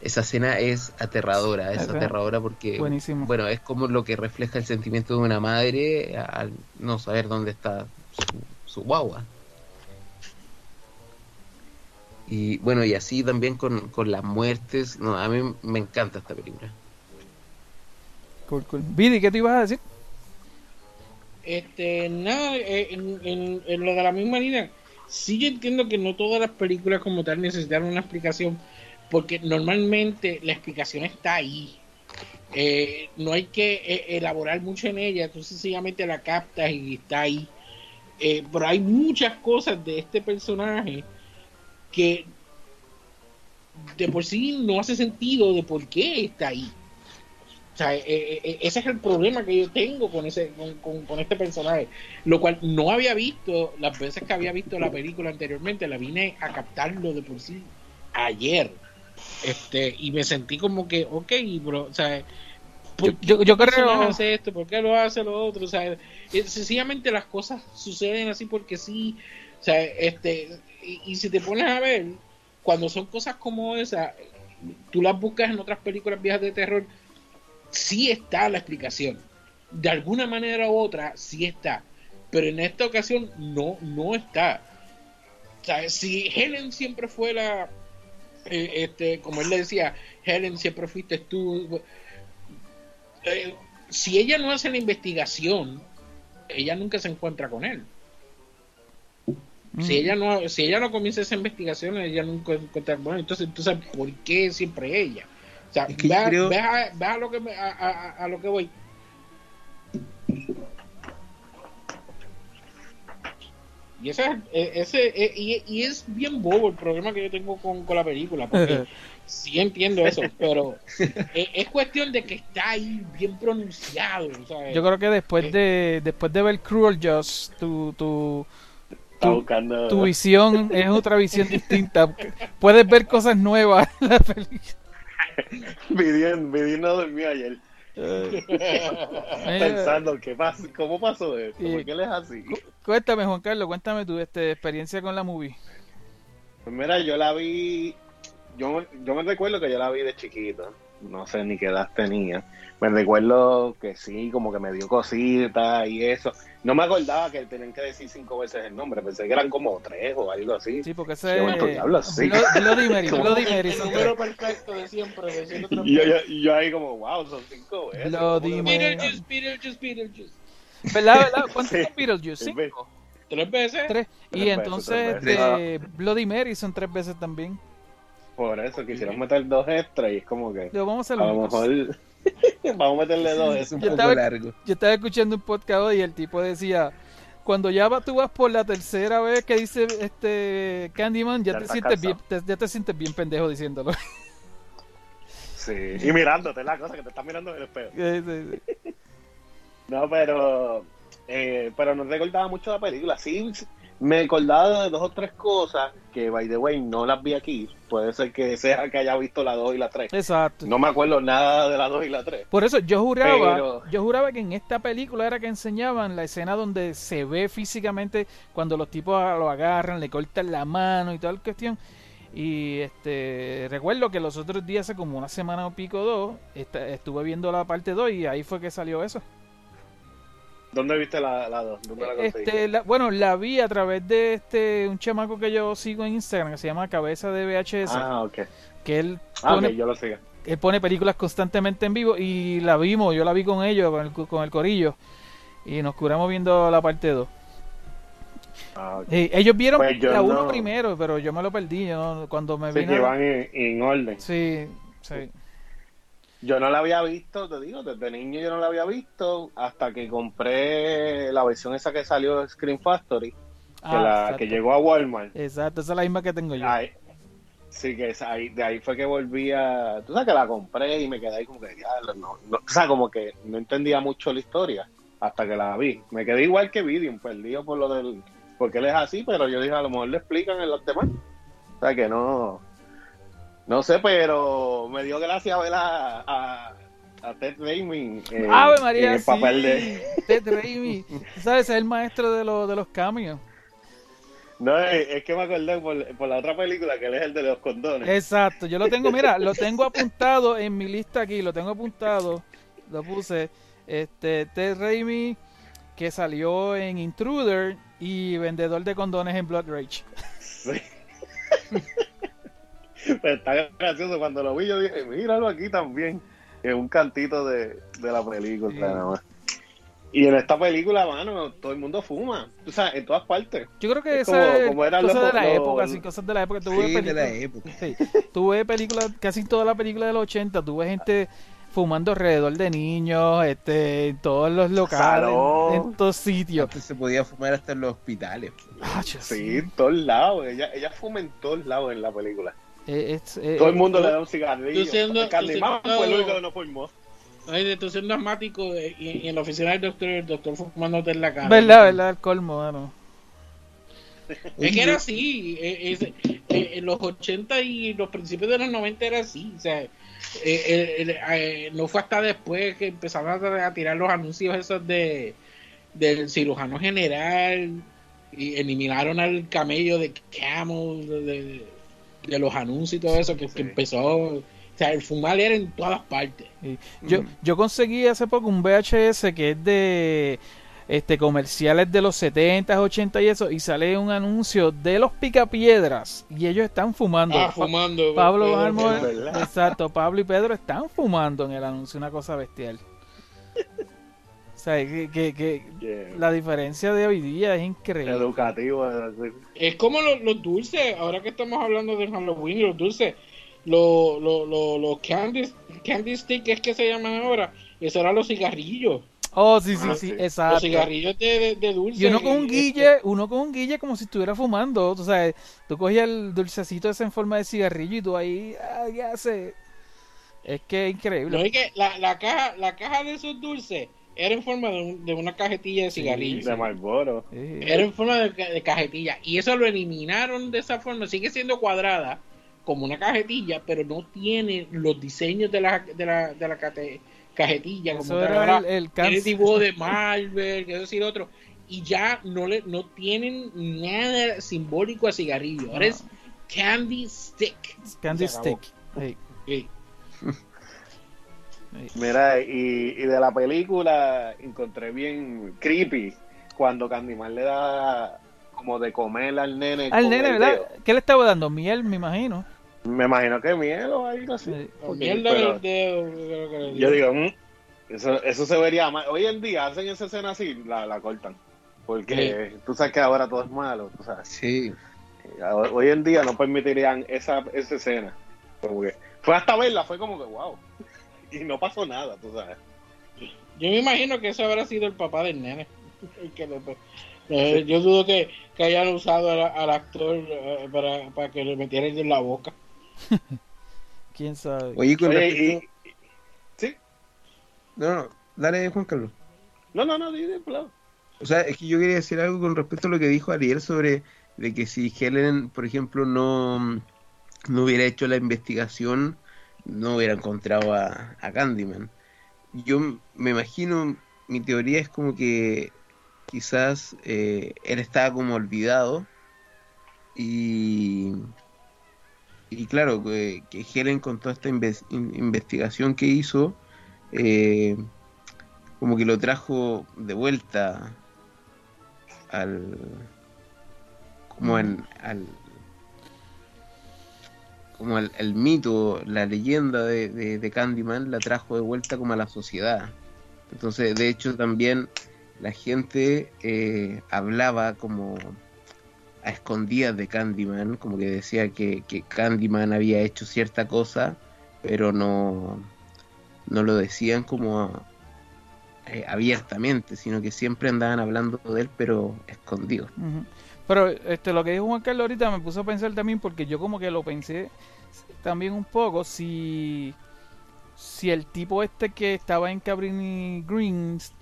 esa escena es aterradora, es aterradora porque, Buenísimo. bueno, es como lo que refleja el sentimiento de una madre al no saber dónde está su, su guagua. Y bueno, y así también con, con las muertes, no, a mí me encanta esta película. Cool, cool. Vidi, ¿qué te ibas a decir? Este, nada, eh, en, lo de la misma línea, sí yo entiendo que no todas las películas como tal necesitan una explicación, porque normalmente la explicación está ahí. Eh, no hay que eh, elaborar mucho en ella, tú sencillamente la captas y está ahí. Pero hay muchas cosas de este personaje que de por sí no hace sentido de por qué está ahí. O sea, eh, eh, ese es el problema que yo tengo con ese con, con- con este personaje, lo cual no había visto las veces que había visto la película anteriormente, la vine a captarlo de por sí ayer. Este, y me sentí como que, ok, bro, o sea, ¿por Yo- qué yo creo- hace esto? ¿Por qué lo hace lo otro? O sea, eh, sencillamente las cosas suceden así porque sí. O sea, este, y, y si te pones a ver, cuando son cosas como esa, tú las buscas en otras películas viejas de terror, sí está la explicación. De alguna manera u otra, sí está. Pero en esta ocasión no, no está. O sea, si Helen siempre fue la, eh, este, como él le decía, Helen siempre fuiste tú. Eh, si ella no hace la investigación, ella nunca se encuentra con él. Si Mm. ella no, si ella no comienza esa investigación, ella nunca encuentra bueno, entonces, entonces ¿por qué siempre ella? O sea, Es que ve, yo a- creo- ve a, ve a lo que me- a, a- a lo que voy. Y ese, eh, ese eh, y, y es bien bobo el problema que yo tengo con, con la película, porque sí entiendo eso, pero eh, es cuestión de que está ahí bien pronunciado. Yo creo que después de después de ver Cruel Just, tu, tu, tu, buscando. tu visión es otra visión distinta. Puedes ver cosas nuevas en la película. Viviendo, Viviendo no ayer. Eh, Pensando, ¿qué pasa? ¿cómo pasó esto? ¿Por qué él es así? Cuéntame, Juan Carlos, cuéntame tu este, experiencia con la movie. Pues mira, yo la vi. Yo, yo me recuerdo que yo la vi de chiquito. No sé ni qué edad tenía. Me recuerdo que sí, como que me dio cositas y eso. No me acordaba que tenían que decir cinco veces el nombre. Pensé que eran como tres o algo así. Sí, porque ese. Blo- Bloody Mary. Bloody Mary. el número perfecto de siempre. de siempre Y yo, yo, y yo ahí como, wow, son cinco veces. Bloody ¿Cómo que- Mary. Beetlejuice, Beetlejuice, Beetlejuice. ¿Verdad, verdad? ¿Cuántos Sí. son Beetlejuice? ¿Cinco? ¿Tres veces? Tres. Y Tres veces, entonces este, Bloody Mary son tres veces también. Por eso quisieron meter dos extras y es como que. Yo, vamos a lo mejor. vamos a meterle dos. Es un Yo poco estaba- largo. Yo estaba escuchando un podcast hoy y el tipo decía, cuando ya va- tú vas por la tercera vez que dice este Candyman, ya, Ya te sientes bien, te- ya te sientes bien pendejo diciéndolo. Sí. Y mirándote, la cosa que te estás mirando en el espejo. Sí, sí, sí. No, pero. eh, pero no recordaba mucho la película. Sí, me acordaba de dos o tres cosas que, by the way, no las vi aquí. Puede ser que sea que haya visto la 2 y la 3. Exacto. No me acuerdo nada de la 2 y la 3. Por eso yo juraba, Pero- yo juraba que en esta película era que enseñaban la escena donde se ve físicamente cuando los tipos lo agarran, le cortan la mano y toda la cuestión. Y este recuerdo que los otros días, hace como una semana o pico dos, esta- estuve viendo la parte 2 y ahí fue que salió eso. ¿Dónde viste la 2? ¿Dónde la conseguiste? Este, la- bueno, la vi a través de este un chamaco que yo sigo en Instagram que se llama Cabeza de VHS, ah, ok. que él Ah, pone, ok, yo lo sigo. él pone películas constantemente en vivo y la vimos, yo la vi con ellos, con el, con el corillo y nos curamos viendo la parte 2. Ah, ok. Eh, ellos vieron Pues la 1 no. primero, pero yo me lo perdí yo no- cuando me Sí, vino. que van en, en orden. Sí, sí. Yo no la había visto, te digo, desde niño yo no la había visto hasta que compré la versión esa que salió de Screen Factory, que, Ah, la, que llegó a Walmart. Exacto, esa es la misma que tengo yo. Ahí, sí, que ahí, de ahí fue que volví a... Tú sabes que la compré y me quedé ahí como que, diablo, no, no, o sea, como que no entendía mucho la historia hasta que la vi. Me quedé igual que Vidium, perdido por lo del... Porque él es así, pero yo dije, a lo mejor le explican en los demás. O sea, que no... No sé, pero me dio gracia ver a, a, a Ted Raimi eh, Ave María, en el papel sí. de... Ted Raimi. ¿Sabes? Es el maestro de, los de los cambios. No, es, es que me acordé por, por la otra película que él es el de los condones. Exacto, yo lo tengo, mira, lo tengo apuntado en mi lista aquí, lo tengo apuntado, lo puse, este, Ted Raimi, que salió en Intruder y vendedor de condones en Blood Rage. Sí. Pero está gracioso cuando lo vi yo dije, míralo aquí también. En un cantito de, de la película Sí. nada más. Y en esta película, mano, todo el mundo fuma. O sea, en todas partes. Yo creo que Es esa como- es como eran cosas los- de la los- época, sí, cosas de la época. Tuve Sí, de la época. sí, tuve películas, casi toda la película de los 80, tuve gente fumando alrededor de niños, este, en todos los locales, Salón. en todos sitios. Antes se podía fumar hasta en los hospitales. Ah, Sí, en todos lados. Ella, ella fuma en todos lados en la película. Eh, es- eh, Todo el mundo eh, le da un cigarrillo. siendo- Candyman fue el único que no tú siendo asmático eh, y, y en la oficina del doctor, el doctor fumándote en la cara. Verdad, verdad, el colmo, mano. Es que era así. eh, es- eh, en los 80 y los principios de los 90 era así. O sea, eh, eh, eh, eh, no fue hasta después que empezaron a, a tirar los anuncios esos de del cirujano general y eliminaron al camello de Camel. de- de- de los anuncios y todo eso, que, empezó. O sea, el fumar era en todas partes. Yo, yo conseguí hace poco un VHS que es de este comerciales de los 70, 80 y eso, y sale un anuncio de los picapiedras y ellos están fumando. Ah, Pa- fumando. Pablo Pedro, exacto, Pablo y Pedro están fumando en el anuncio, una cosa bestial. O sea, que, que- que Yeah. la diferencia de hoy día es increíble. Educativo. Es como los, los dulces, ahora que estamos hablando de Halloween y los dulces, los los los los candy, candy stick es que se llaman ahora, eso eran los cigarrillos, Oh, sí, sí, Ah, sí, sí. exacto. los cigarrillos de, de, de dulce. Y uno con un este, guille, uno con un guille como si estuviera fumando, tú sabes, tú cogías el dulcecito ese en forma de cigarrillo y tú ahí, ah, ya sé. Es que es No increíble. es que la, la caja, la caja de esos dulces era en forma de, un- de una cajetilla de cigarrillos. De Marlboro. Sí. Era en forma de, ca- de cajetilla. Y eso lo eliminaron de esa forma. Sigue siendo cuadrada como una cajetilla, pero no tiene los diseños de la, de la, de la cate- cajetilla. Como Eso era el, el cáncer. dibujo de Marvel, que decir otro. Y ya no le no tienen nada simbólico a cigarrillo. Ahora No. es candy stick. Candy stick. Sí. Sí. Mira, y, y de la película encontré bien creepy cuando Candyman le da como de comer al nene. Al nene, ¿verdad? dedo. ¿Qué le estaba dando? Miel, me imagino. Me imagino que miel o algo así. Sí. La Ok, mierda pero del dedo, de lo que le Yo digo, mm, eso, eso se vería mal. Hoy en día hacen esa escena así, la, la cortan. Porque tú sabes que ahora todo es malo, tú sabes. Sí. Hoy en día no permitirían esa, esa escena. Como que fue hasta verla, fue como que wow. Y no pasó nada, tú sabes. Yo me imagino que ese habrá sido el papá del nene. El que le- eh, yo dudo que, que hayan usado al, al actor eh, para, para que le metieran en la boca. ¿Quién sabe? Oye, con Oye, respecto... y, y- sí, No, no, dale Juan Carlos. no, no, no, di- di, claro. O sea, es que yo quería decir algo con respecto a lo que dijo Ariel sobre de que si Helen, por ejemplo, no, no hubiera hecho la investigación, no hubiera encontrado a, a Candyman. Yo me imagino, mi teoría es como que quizás eh, él estaba como olvidado y, y claro, que, que Helen con toda esta inves- in- investigación que hizo, eh, como que lo trajo de vuelta al como en, al como el, mito, la leyenda de, de, de Candyman la trajo de vuelta como a la sociedad. Entonces, de hecho, también la gente eh, hablaba como a escondidas de Candyman, como que decía que, que Candyman había hecho cierta cosa, pero no, no lo decían como eh, abiertamente, sino que siempre andaban hablando de él, pero escondidos. Pero este, lo que dijo Juan Carlos ahorita me puso a pensar también porque yo como que lo pensé también un poco si si el tipo este que estaba en Cabrini Greens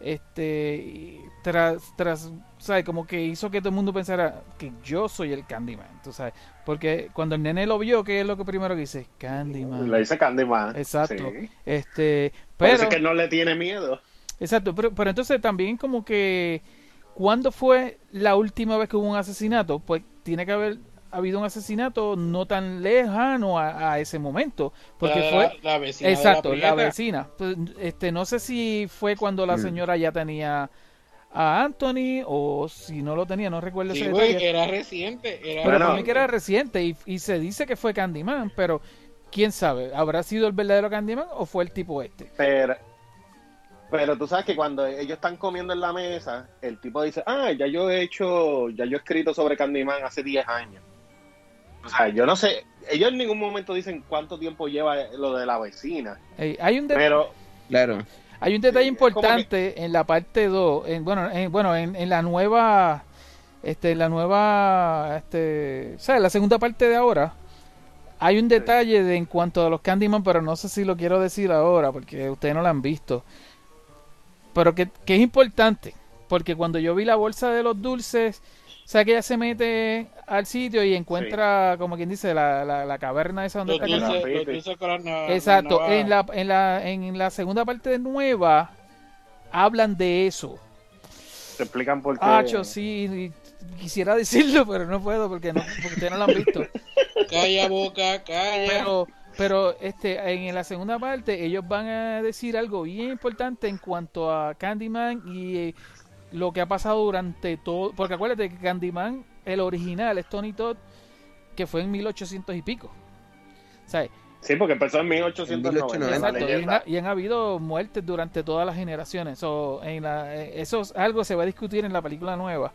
este tras tras sabes como que hizo que todo el mundo pensara que yo soy el Candyman tú sabes porque cuando el nene lo vio que es lo que primero que dice Candyman Le dice Candyman. Exacto. Sí. este Parece pero que no le tiene miedo. Exacto, pero, pero entonces también como que ¿cuándo fue la última vez que hubo un asesinato? Pues tiene que haber habido un asesinato no tan lejano a, a ese momento, porque la, fue la, la vecina de exacto, la, vecina. Pues, este no sé si fue cuando la Mm. señora ya tenía a Anthony o si no lo tenía, no recuerdo Sí, ese güey, detalle. era reciente. Era Pero Bueno. para mí que era reciente y, y se dice que fue Candyman, pero quién sabe, ¿habrá sido el verdadero Candyman o fue el tipo este? Pero, pero tú sabes que cuando ellos están comiendo en la mesa, el tipo dice, ah, ya yo he hecho, ya yo he escrito sobre Candyman hace 10 años. O sea, yo no sé, ellos en ningún momento dicen cuánto tiempo lleva lo de la vecina, hay un pero Claro, Hay un detalle importante en la parte 2, en, bueno, en, bueno, en, en la nueva, este, en la nueva, este, o sea, en la segunda parte de ahora, hay un detalle de, en cuanto a los Candyman, pero no sé si lo quiero decir ahora, porque ustedes no lo han visto, pero que, que es importante, porque cuando yo vi la bolsa de los dulces, o sea, que ella se mete al sitio y encuentra, como quien dice, la, la, la caverna esa donde Los está los dulces con Exacto, en la, en, la, en la segunda parte de nueva hablan de eso. te explican por qué. Ah, sí, quisiera decirlo, pero no puedo porque, no, porque ustedes no lo han visto. Calla boca, calla. Pero, pero este, en la segunda parte ellos van a decir algo bien importante en cuanto a Candyman y eh, lo que ha pasado durante todo. Porque acuérdate que Candyman, el original, es Tony Todd, que fue en 1800 y pico. ¿Sabes? Sí, porque empezó en 1890. En la Exacto, y han, y han habido muertes durante todas las generaciones. So, en la, eh, eso es algo que se va a discutir en la película nueva,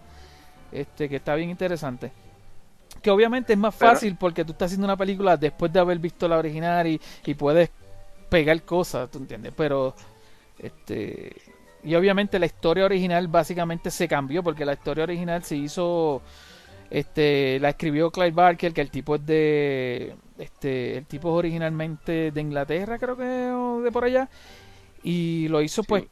este que está bien interesante. Que obviamente es más Pero- fácil porque tú estás haciendo una película después de haber visto la original y, y puedes pegar cosas, ¿tú entiendes? Pero, este, y obviamente la historia original básicamente se cambió porque la historia original se hizo, este, la escribió Clive Barker, que el tipo es de, este, el tipo es originalmente de Inglaterra, creo que, o de por allá, y lo hizo pues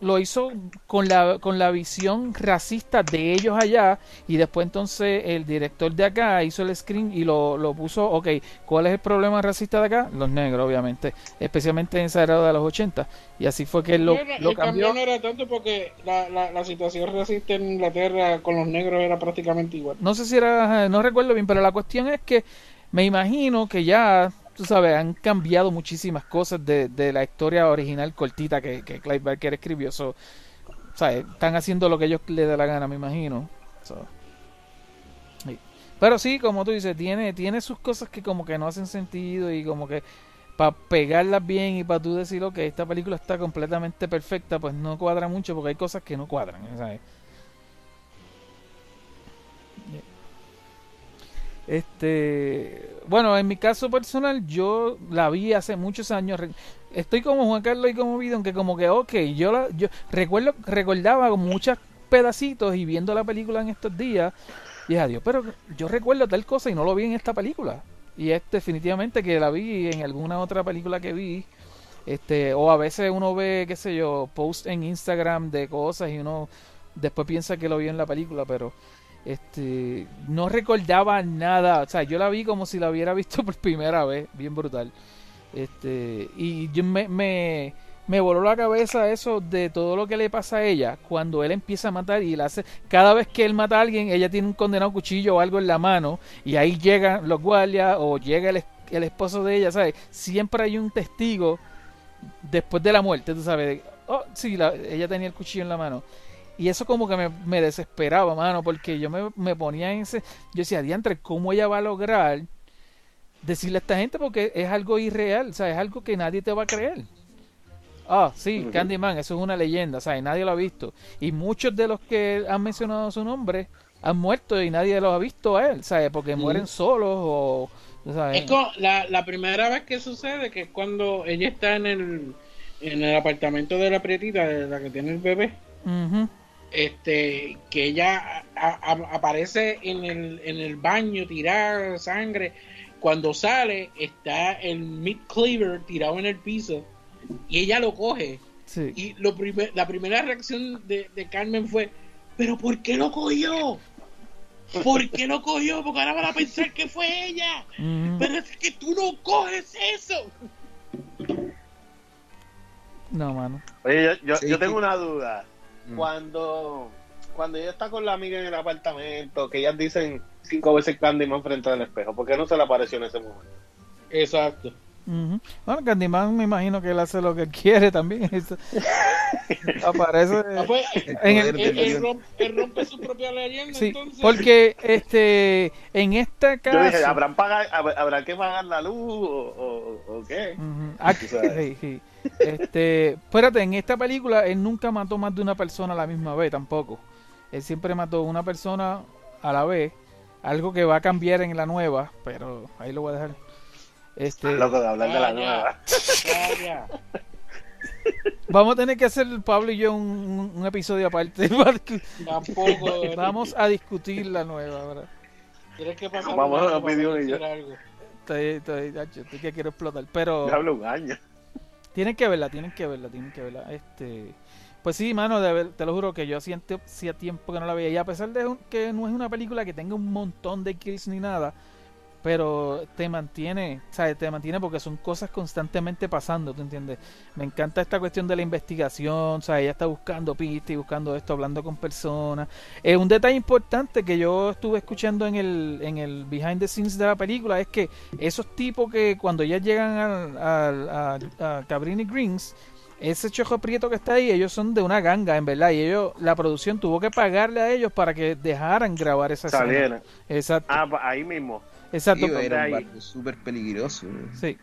lo hizo con la con la visión racista de ellos allá y después entonces el director de acá hizo el screen y lo, lo puso, ok, ¿cuál es el problema racista de acá? Los negros, obviamente, especialmente en esa era de los 80 y así fue que él lo, lo el cambio cambió. no era tanto porque la, la, la situación racista en Inglaterra con los negros era prácticamente igual. No sé si era, no recuerdo bien, pero la cuestión es que me imagino que ya, tú sabes, han cambiado muchísimas cosas de, de la historia original cortita que, que Clive Barker escribió. So, ¿sabes? Están haciendo lo que ellos les da la gana, me imagino. Sí. Pero sí, como tú dices, tiene, tiene sus cosas que como que no hacen sentido y como que para pegarlas bien y para tú decir, ok, esta película está completamente perfecta, pues no cuadra mucho porque hay cosas que no cuadran. Este, bueno, en mi caso personal, yo la vi hace muchos años. Estoy como Juan Carlos y como Vidon, que como que, ok, yo la, yo recuerdo, recordaba muchos pedacitos y viendo la película en estos días, y dije, adiós, pero yo recuerdo tal cosa y no lo vi en esta película. Y es definitivamente que la vi en alguna otra película que vi. Este, o a veces uno ve, qué sé yo, post en Instagram de cosas y uno después piensa que lo vio en la película, pero este no recordaba nada, o sea, yo la vi como si la hubiera visto por primera vez, bien brutal. Este, y yo me, me, me voló la cabeza eso de todo lo que le pasa a ella cuando él empieza a matar y la hace, cada vez que él mata a alguien, ella tiene un condenado cuchillo o algo en la mano y ahí llegan los guardias o llega el, el esposo de ella, ¿sabes? Siempre hay un testigo después de la muerte, tú sabes, oh, sí, la- ella tenía el cuchillo en la mano. Y eso como que me, me desesperaba, mano, porque yo me, me ponía en ese... Yo decía, diantre, ¿cómo ella va a lograr decirle a esta gente? Porque es algo irreal, o sea, es algo que nadie te va a creer. Ah, sí. Candyman, eso es una leyenda, ¿sabes? Nadie lo ha visto. Y muchos de los que han mencionado su nombre han muerto y nadie los ha visto a él, ¿sabes? Porque mueren solos o... ¿sabes? Es como la, la primera vez que sucede, que es cuando ella está en el, en el apartamento de la prietita, de la que tiene el bebé, Ujú. Este que ella a- a- aparece en el, en el baño tirada sangre. Cuando sale, está el meat cleaver tirado en el piso y ella lo coge. Sí. Y lo primer- la primera reacción de, de Carmen fue, ¿pero por qué lo cogió? ¿Por qué lo cogió? Porque ahora van a pensar que fue ella. Pero es que tú no coges eso. No, mano. Oye, yo, yo, Sí. yo tengo una duda. Mm. Cuando, cuando ella está con la amiga en el apartamento, que ellas dicen cinco veces Candyman frente al espejo, ¿por qué no se le apareció en ese momento? Exacto. Bueno, Candyman me imagino que él hace lo que quiere también. Eso- Aparece... Ah, pues, En el- él, rompe, él rompe su propia leyenda, Sí, entonces. porque este en Yo dije, caso ¿habrán, pagar, ¿habrá que pagar la luz o, o- o qué? Ujú. Aquí- sí. Este, espérate, en esta película él nunca mató más de una persona a la misma vez tampoco. Él siempre mató una persona a la vez, algo que va a cambiar en la nueva, pero ahí lo voy a dejar. Este, Loco de hablar de la Ah, nueva. Vamos a tener que hacer Pablo y yo un, un- un episodio aparte. Tampoco. vamos a discutir la nueva, ¿verdad? Tienes que pasar Vamos un a pedir yo. algo. Estoy, estoy, estoy que quiero explotar, pero Ya hablo un año. Tienen que verla, tienen que verla, tienen que verla. Este, pues sí, mano, de te lo juro que yo hacía, tiempo que no la veía. Y a pesar de que no es una película que tenga un montón de kills ni nada, pero te mantiene, ¿sabes? Te mantiene porque son cosas constantemente pasando, ¿tú entiendes? Me encanta esta cuestión de la investigación, ¿sabes? Ella está buscando pistas y buscando esto, hablando con personas. Es un detalle importante que yo estuve escuchando en el, en el behind the scenes de la película, es que esos tipos que cuando ya llegan al- al- a, a Cabrini Greens, ese chojo prieto que está ahí, ellos son de una ganga, en verdad, y ellos, la producción tuvo que pagarle a ellos para que dejaran grabar esa escena. Salieron. Exacto, Ah, ahí mismo. Exacto. Tío, era un barrio súper peligroso. Sí.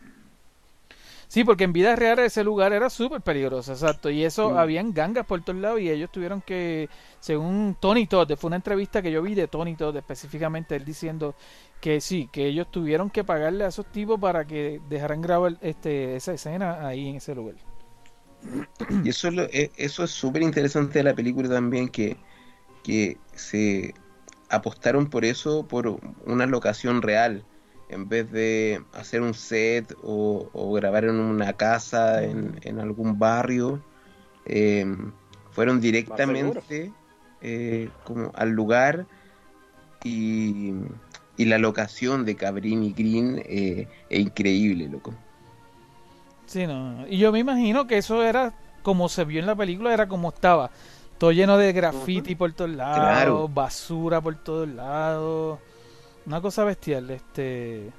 Sí, porque en vida real ese lugar era súper peligroso, exacto. Y eso, Mm. habían gangas por todos lados y ellos tuvieron que, según Tony Todd, fue una entrevista que yo vi de Tony Todd específicamente, él diciendo que sí, que ellos tuvieron que pagarle a esos tipos para que dejaran grabar este, esa escena ahí en ese lugar. Y eso es, lo- e- eso es súper interesante de la película también, que, que se apostaron por eso, por una locación real, en vez de hacer un set o, o grabar en una casa, en, en algún barrio. eh, fueron directamente eh, como al lugar y, y la locación de Cabrini Green eh, es increíble, loco. Sí, no. Y yo me imagino que eso era como se vio en la película, era como estaba. Todo lleno de graffiti por todos lados, Claro. basura por todos lados. Una cosa bestial, este.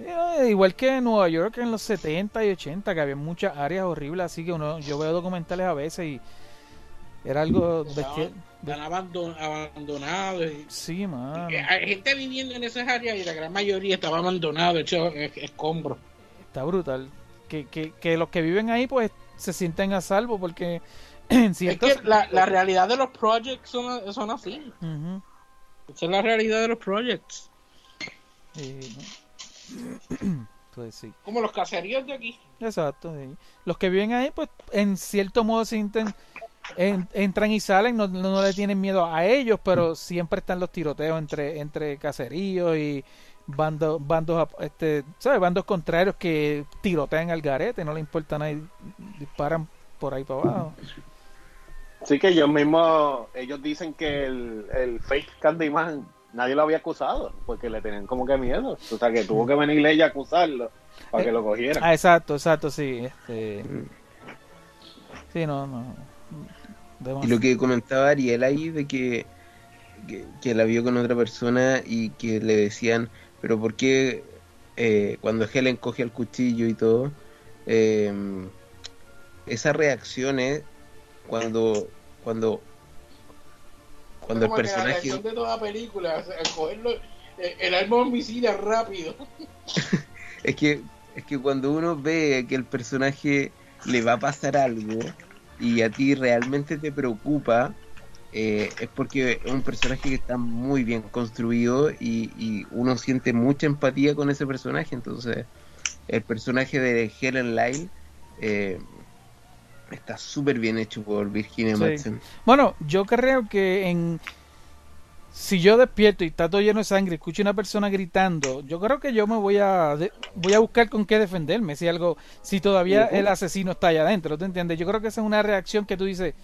eh, igual que en Nueva York en los 70 y 80, que había muchas áreas horribles, así que uno, yo veo documentales a veces y era algo bestial. Están abandon- abandonados. y- Sí, que Hay gente viviendo en esas áreas y la gran mayoría estaba abandonado, hecho es- escombros. Está brutal. Que, que, que los que viven ahí, pues, se sienten a salvo porque en Es que la, la realidad de los projects son, son así. Esa es la realidad de los projects. Pues sí. Como los caseríos de aquí. Exacto. sí. Los que viven ahí, pues, en cierto modo sienten, en- entran y salen, no, no, le tienen miedo a ellos, pero siempre están los tiroteos entre, entre caseríos y bandos, bandos, este, ¿sabes? Bandos contrarios que tirotean al garete, no le importa nada y disparan por ahí para abajo. Sí que ellos mismos, ellos dicen que el, el fake Candyman nadie lo había acusado, porque le tenían como que miedo. O sea, que tuvo que venir ella a acusarlo para que lo cogieran. Ah, exacto, exacto, sí. Este... Sí, no, no. Y lo que comentaba Ariel ahí de que, que, que la vio con otra persona y que le decían, pero ¿por qué eh, cuando Helen coge el cuchillo y todo, eh, esa reacción cuando, cuando, cuando el Como que La personaje... de toda película, o sea, cogerlo, eh, el arma homicida rápido. Es que, es que cuando uno ve que el personaje le va a pasar algo y a ti realmente te preocupa, eh, es porque es un personaje que está muy bien construido y, y uno siente mucha empatía con ese personaje. Entonces, el personaje de Helen Lyle eh, está súper bien hecho por Virginia Sí. Madsen. Bueno, yo creo que en si yo despierto y está todo lleno de sangre, escucho una persona gritando, yo creo que yo me voy a voy a buscar con qué defenderme, si algo si todavía el asesino está allá adentro, ¿tú entiendes? Yo creo que esa es una reacción que tú dices,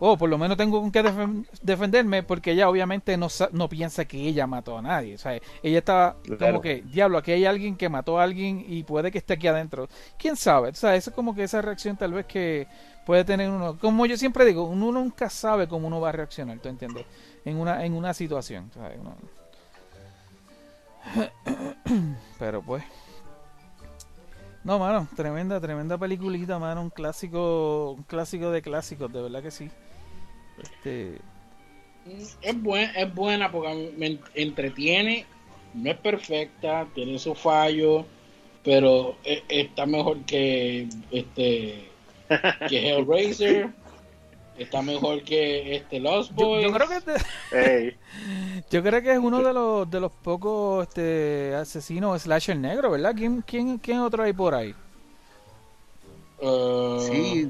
"Oh, por lo menos tengo con qué defen- defenderme", porque ella obviamente no no piensa que ella mató a nadie, o sea, ella estaba Claro. como que, "Diablo, aquí hay alguien que mató a alguien y puede que esté aquí adentro." ¿Quién sabe? O sea, eso es como que esa reacción tal vez que puede tener uno, como yo siempre digo, uno nunca sabe cómo uno va a reaccionar, ¿tú entiendes? En una, en una situación, ¿sabes? Uno- Pero pues... No, mano, tremenda, tremenda peliculita, mano, un clásico, un clásico de clásicos, de verdad que sí. Este, Es, buen, es buena porque me en- entretiene, no es perfecta, tiene sus fallos, pero e- está mejor que este que Hellraiser, está mejor que este Lost yo, Boys. yo creo que yo creo que es uno de los de los pocos este asesinos slasher negro, ¿verdad? ¿Quién, quién, quién otro hay por ahí? Uh, Sí,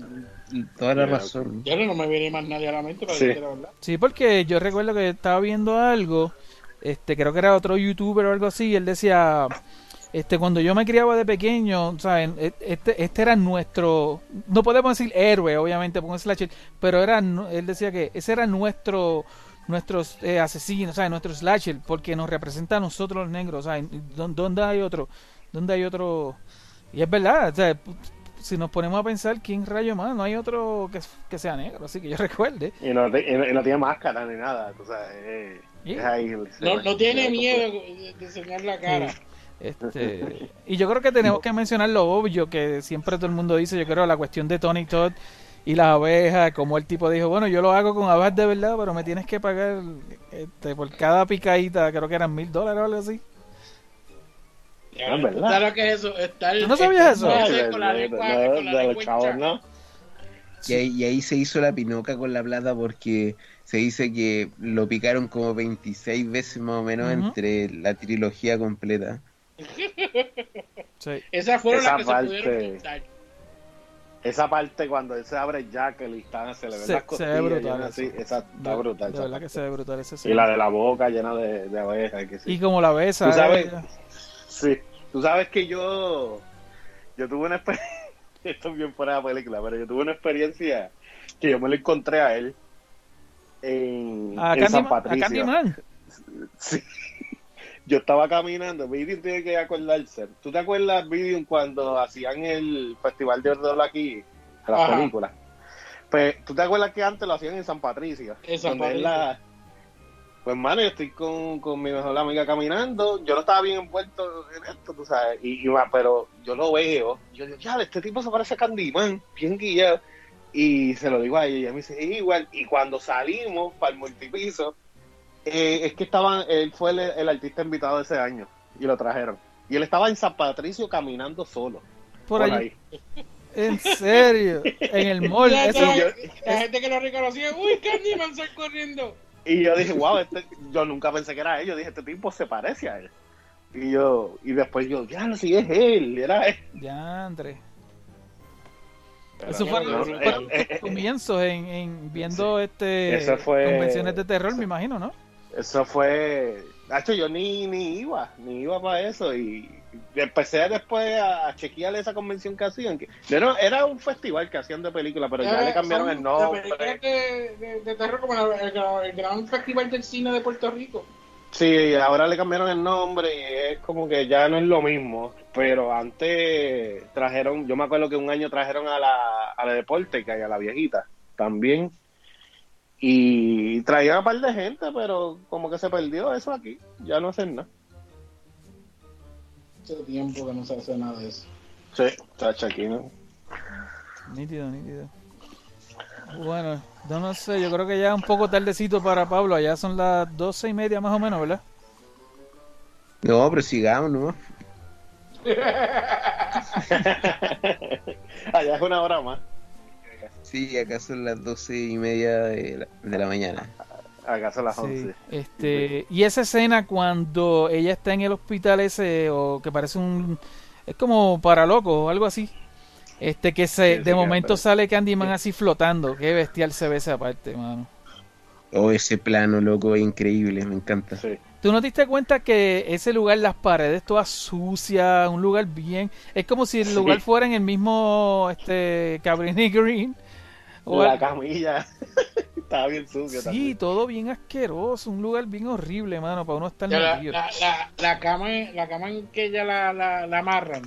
toda la razón. Ya no me viene más nadie a la mente para Sí. decir la verdad. Sí, porque yo recuerdo que estaba viendo algo, este, creo que era otro youtuber o algo así, y él decía, este, cuando yo me criaba de pequeño, ¿saben? E- Este, este era nuestro, no podemos decir héroe, obviamente, con slasher, pero era, él decía que ese era nuestro, nuestros eh, asesinos, ¿sabes? Nuestros slasher, porque nos representa a nosotros los negros, ¿sabes? ¿Dó- ¿Dónde hay otro? ¿Dónde hay otro? Y es verdad, o sea, pu- si nos ponemos a pensar, ¿quién rayo más? No hay otro que, que sea negro, así que yo recuerde. Y no, te- y no, y no tiene máscara ni nada. O sea, Yeah. ahí. No, no tiene miedo de, de enseñar la cara. Este, y yo creo que tenemos que mencionar lo obvio que siempre todo el mundo dice, yo creo la cuestión de Tony Todd y las abejas, como el tipo dijo, bueno, yo lo hago con abejas de verdad, pero me tienes que pagar este, por cada picadita, creo que eran mil dólares o algo así. Ya, No, es verdad. ¿Sabes lo que es eso? Estar, ¿Tú no sabías eso? No, la la. Y ahí, y ahí se hizo la pinoca con la plata porque se dice que lo picaron como 26 veces más o menos entre la trilogía completa. Sí. Esas fueron Esa las que parte- se pudieron. Esa parte cuando él se abre el jacket y está, se le Se- las se costillas ve brutal así, esa está brutal. De esa verdad que se ve brutal ese Y sí. la de la boca llena de, de abejas. Que sí. Y como la besa. Tú sabes- ella. Sí, tú sabes que yo, yo tuve una experiencia, esto es bien fuera de la película, pero yo tuve una experiencia que yo me lo encontré a él en, A en San. A Patricio. Candyman. Sí. Yo estaba caminando, Vidium tiene que acordarse. ¿Tú te acuerdas, Vidium, cuando hacían el Festival de Ordol aquí, las Ajá. películas? Pues, ¿tú te acuerdas que antes lo hacían en San Patricio? En San Patricio. la- Pues, mano, yo estoy con, con mi mejor amiga caminando. Yo no estaba bien envuelto en esto, tú sabes. Y, y pero yo lo veo. Yo digo, ya, este tipo se parece a Candyman, bien guillado. Y se lo digo a ella. Y ella me dice, "Es igual. Y cuando salimos para el multipiso, eh, es que estaban, él fue el, el artista invitado de ese año. Y lo trajeron. Y él estaba en San Patricio caminando solo. Por allí. En serio. En el mall. Eso- la gente que lo reconocía, uy, Candyman sale corriendo. Y yo dije, wow, este, yo nunca pensé que era él. Yo dije, este tipo se parece a él. Y yo, y después yo, ya no, si es él, era él. Ya, André. Pero Eso no, fueron eh, eh, comienzos en, en viendo este Eso fue- convenciones de terror, eso- me imagino, ¿no? Eso fue. Hacho, yo ni, ni iba, ni iba para eso. Y empecé después a, chequear esa convención que hacían. Que, era, era un festival que hacían de películas, pero ya Eh, le cambiaron el nombre. De, de- de terror como el, el Gran Festival del Cine de Puerto Rico. Sí, ahora le cambiaron el nombre y es como que ya no es lo mismo. Pero antes trajeron, yo me acuerdo que un año trajeron a la, a la deporte y a la viejita también. Y traían a par de gente, pero como que se perdió eso aquí. Ya no hacen nada. Hace tiempo que no se hace nada de eso. Sí, tacha aquí, ¿no? Nítido, nítido. Bueno, yo no sé, yo creo que ya es un poco tardecito para Pablo, allá son las doce y media más o menos, ¿verdad? No, pero sigamos, ¿no? Allá es una hora más. Sí, acá son las doce y media de la, de la mañana. Acá son las Sí, 11. este, y esa escena cuando ella está en el hospital ese, o que parece un, es como para loco o algo así, este que se, Sí, de que momento aparece. sale Candyman así flotando, qué bestial se ve esa parte, mano. Oh, ese plano, loco, es increíble, me encanta. Sí. ¿Tú no te diste cuenta que ese lugar, las paredes todas sucias, un lugar bien, es como si el Sí. lugar fuera en el mismo, este, Cabrini Green? O La camilla estaba bien sucia Sí, también. todo bien asqueroso, un lugar bien horrible, mano, para uno estar Ya la, metido. la, la, la cama, la cama en que ella la, la, la amarran.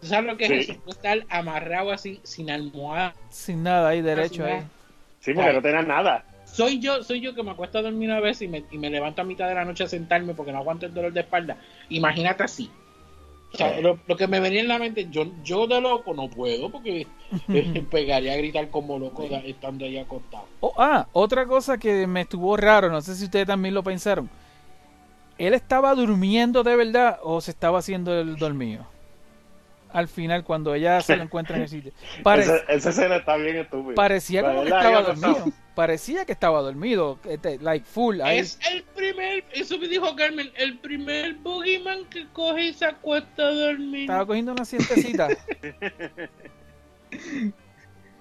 ¿Tú sabes lo que es eso? Estar amarrado así, sin almohada. Sin nada ahí derecho ahí. nada. Sí, porque no tenía nada. Soy yo, soy yo que me acuesto a dormir una vez y me, y me levanto a mitad de la noche a sentarme porque no aguanto el dolor de espalda. Imagínate así. O sea, lo, lo que me venía en la mente, yo, yo de loco no puedo porque eh, pegaría a gritar como loco estando ahí acostado. Oh, ah, otra cosa que me estuvo raro, no sé si ustedes también lo pensaron. ¿Él estaba durmiendo de verdad o se estaba haciendo el dormido? Al final, cuando ella se lo encuentra en el sitio. Pare- Esa, esa escena está bien estúpida. parecía como que estaba dormido. Parecía que estaba dormido. este, like full. ahí. Es el primer, eso me dijo Carmen, el primer boogeyman que coge y se acuesta a dormir. Estaba cogiendo una siestecita.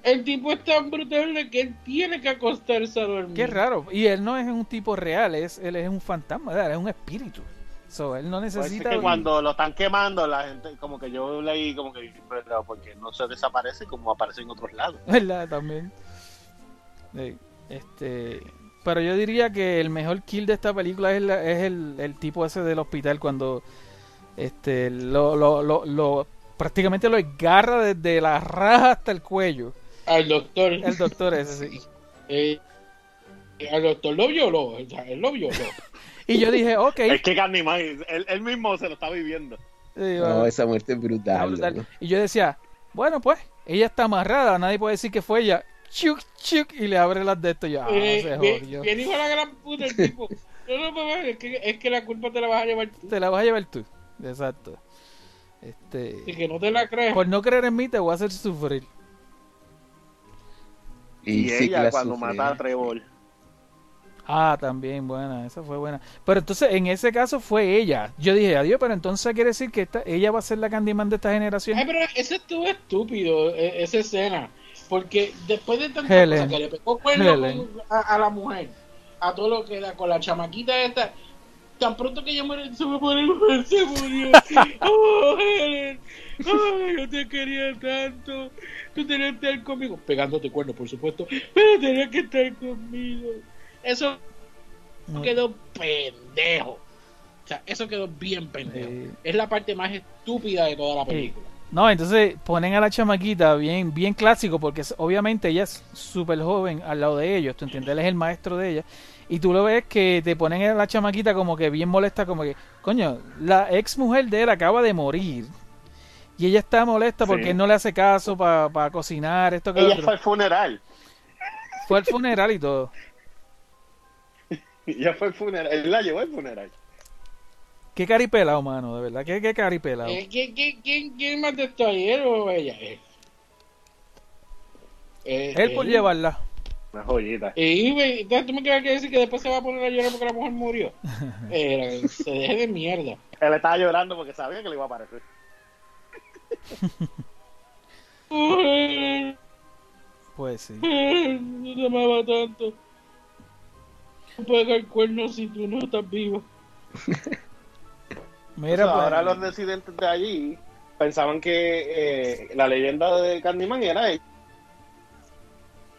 El tipo es tan brutal que él tiene que acostarse a dormir. Qué raro. Y él no es un tipo real, es, él es un fantasma, ¿verdad? es un espíritu. So, él no Pues es necesita. que cuando lo están quemando, la gente, como que yo leí, como que, pero porque no se desaparece como aparece en otros lados. ¿Verdad? También. Sí, Este. Pero yo diría que el mejor kill de esta película es, la- es el, el tipo ese del hospital cuando este lo, lo, lo, lo- prácticamente lo agarra desde la raja hasta el cuello. Al doctor. El doctor ese, sí. eh, al doctor lo violó. Él lo violó. Y yo dije, ok. Es que Candyman, él, él mismo se lo está viviendo. No, esa muerte es brutal. Y yo decía, bueno, pues, ella está amarrada, nadie puede decir que fue ella. Chuc, chuc, y le abre las de esto. y Yo, ah, Eh, se bien, hijo la gran puta el tipo. No, no, mamá, es que, es que la culpa te la vas a llevar tú. Te la vas a llevar tú. Exacto. Este, Y que no te la creas. por no creer en mí, te voy a hacer sufrir. Y, ella la cuando sufre. mata a Trevor. Ah, también, buena, esa fue buena. Pero entonces, en ese caso fue ella. Yo dije, adiós, pero entonces quiere decir que esta, ella va a ser la Candyman de esta generación. Ay, pero ese estuvo estúpido, e- esa escena. Porque después de tantas Helen. cosas que le pegó cuerno a, a la mujer, a todo lo que da con la chamaquita esta, tan pronto que ella muere, se me pone mujer, se murió. Oh, Helen, ay, yo te quería tanto. Tú tenías que estar conmigo, pegándote cuerno, por supuesto, pero tenías que estar conmigo. Eso No. quedó pendejo. O sea, eso quedó bien pendejo. Sí. Es la parte más estúpida de toda la película. No, entonces ponen a la chamaquita bien, bien clásico, porque es- obviamente ella es súper joven al lado de ellos, ¿tú entiendes? Él es el maestro de ella. Y tú lo ves que te ponen a la chamaquita como que bien molesta, como que, coño, la ex mujer de él acaba de morir. Y ella está molesta porque Sí. él no le hace caso para cocinar, esto que Ella otro. fue al funeral. Fue al funeral y todo. Ella fue al funeral. Él la llevó al funeral. Qué caripelado, mano, de verdad. Qué, qué caripelado. Eh, ¿quién, quién, quién, quién más de esto ahí, él o ella? Eh, eh, Él por él. llevarla. Una joyita. Y güey, entonces tú me quieres que decir que después se va a poner a llorar porque la mujer murió. Eh, se deje de mierda. Él estaba llorando porque sabía que le iba a aparecer. Pues sí. te amaba tanto. Pegar cuernos si tú no estás vivo. Mira, O sea, pues, ahora los residentes de allí pensaban que eh, la leyenda de Candyman era él.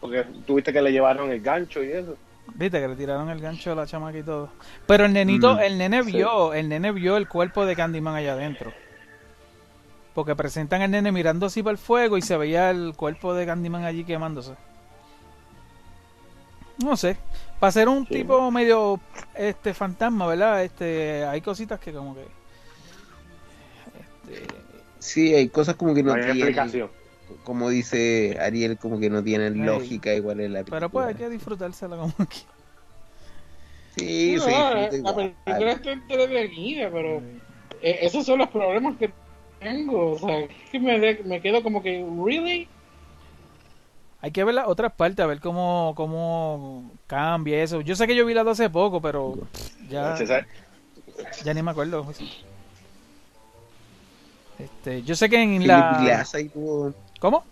Porque tuviste que le llevaron el gancho y eso. Viste que le tiraron el gancho a la chamaca y todo. Pero el nenito, Mm, el nene sí. vio, el nene vio el cuerpo de Candyman allá adentro. Porque presentan al nene mirando así para el fuego y se veía el cuerpo de Candyman allí quemándose. No sé. Para ser un Sí. tipo medio este fantasma, ¿verdad? Este, hay cositas que como que este, Sí, hay cosas como que No no, hay tienen, explicación. como dice Ariel, como que no tienen lógica igual en la película. pero pues hay que disfrutársela como que. Sí, No, se la, disfruta la película está entretenida, pero eh, esos son los problemas que tengo. O sea, es que me, de- me quedo como que, ¿really? Hay que ver las otras partes, a ver cómo, cómo cambia eso. Yo sé que yo vi las dos hace poco, pero pff, ya, ya ni me acuerdo. Este, yo sé que en la... ¿Cómo?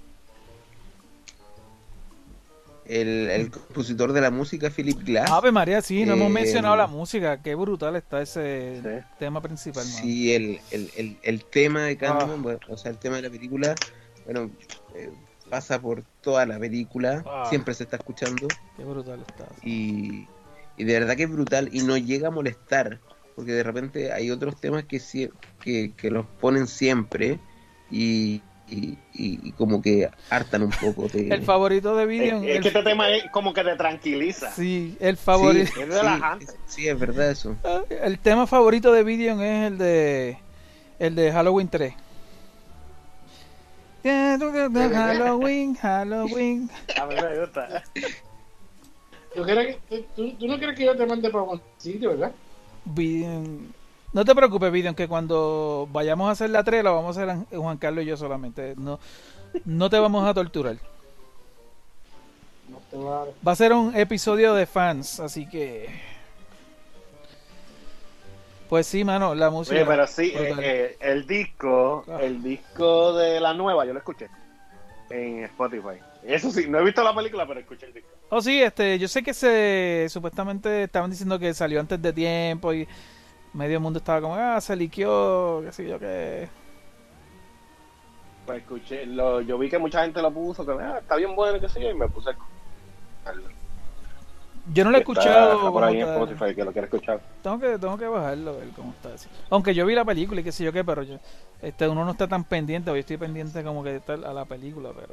el, el compositor de la música, Philip Glass. Ave María, sí, no hemos Eh, mencionado la música. Qué brutal está ese Sí. tema principal, mano. Sí, el, el, el, el tema de Candyman, Ah. bueno, o sea, el tema de la película, bueno, eh, pasa por toda la película, Ah. siempre se está escuchando Qué brutal está. y, y de verdad que es brutal y no llega a molestar, porque de repente hay otros temas que, que, que los ponen siempre y, y, y- y como que hartan un poco. De, El favorito de es, Vidion. es el- que este tema es como que te tranquiliza. Sí, el Sí, favorito. Es relajante. sí, sí, es verdad eso. El tema favorito de Vidion es el de el de Halloween 3. Halloween, Halloween. A mí me gusta. ¿Tú, quieres que- tú, tú no quieres que yo te mande para un sitio, ¿verdad? Vidion- No te preocupes, Vidion, que cuando vayamos a hacer la 3 la vamos a hacer An- Juan Carlos y yo solamente. No, no te vamos a torturar. No te va a... Va a ser un episodio de fans, así que. Pues sí, mano, la música. Oye, pero sí, eh, eh, el disco, Ah. el disco de la nueva, yo lo escuché en Spotify. Eso sí, no he visto la película, pero escuché el disco. Oh, sí, este, yo sé que se supuestamente estaban diciendo que salió antes de tiempo y medio mundo estaba como, ah, se liqueó, qué sé yo qué. Pues escuché, lo, yo vi que mucha gente lo puso, que ah, está bien bueno, qué sé yo, y me puse a escucharlo. Yo no lo he Está- escuchado. está por ahí en como tal. Spotify, que lo quiere escuchar. Tengo que, tengo que bajarlo, a ver cómo está eso. Aunque yo vi la película y qué sé yo qué, pero yo, este, uno no está tan pendiente, o yo estoy pendiente como que estar a la película, pero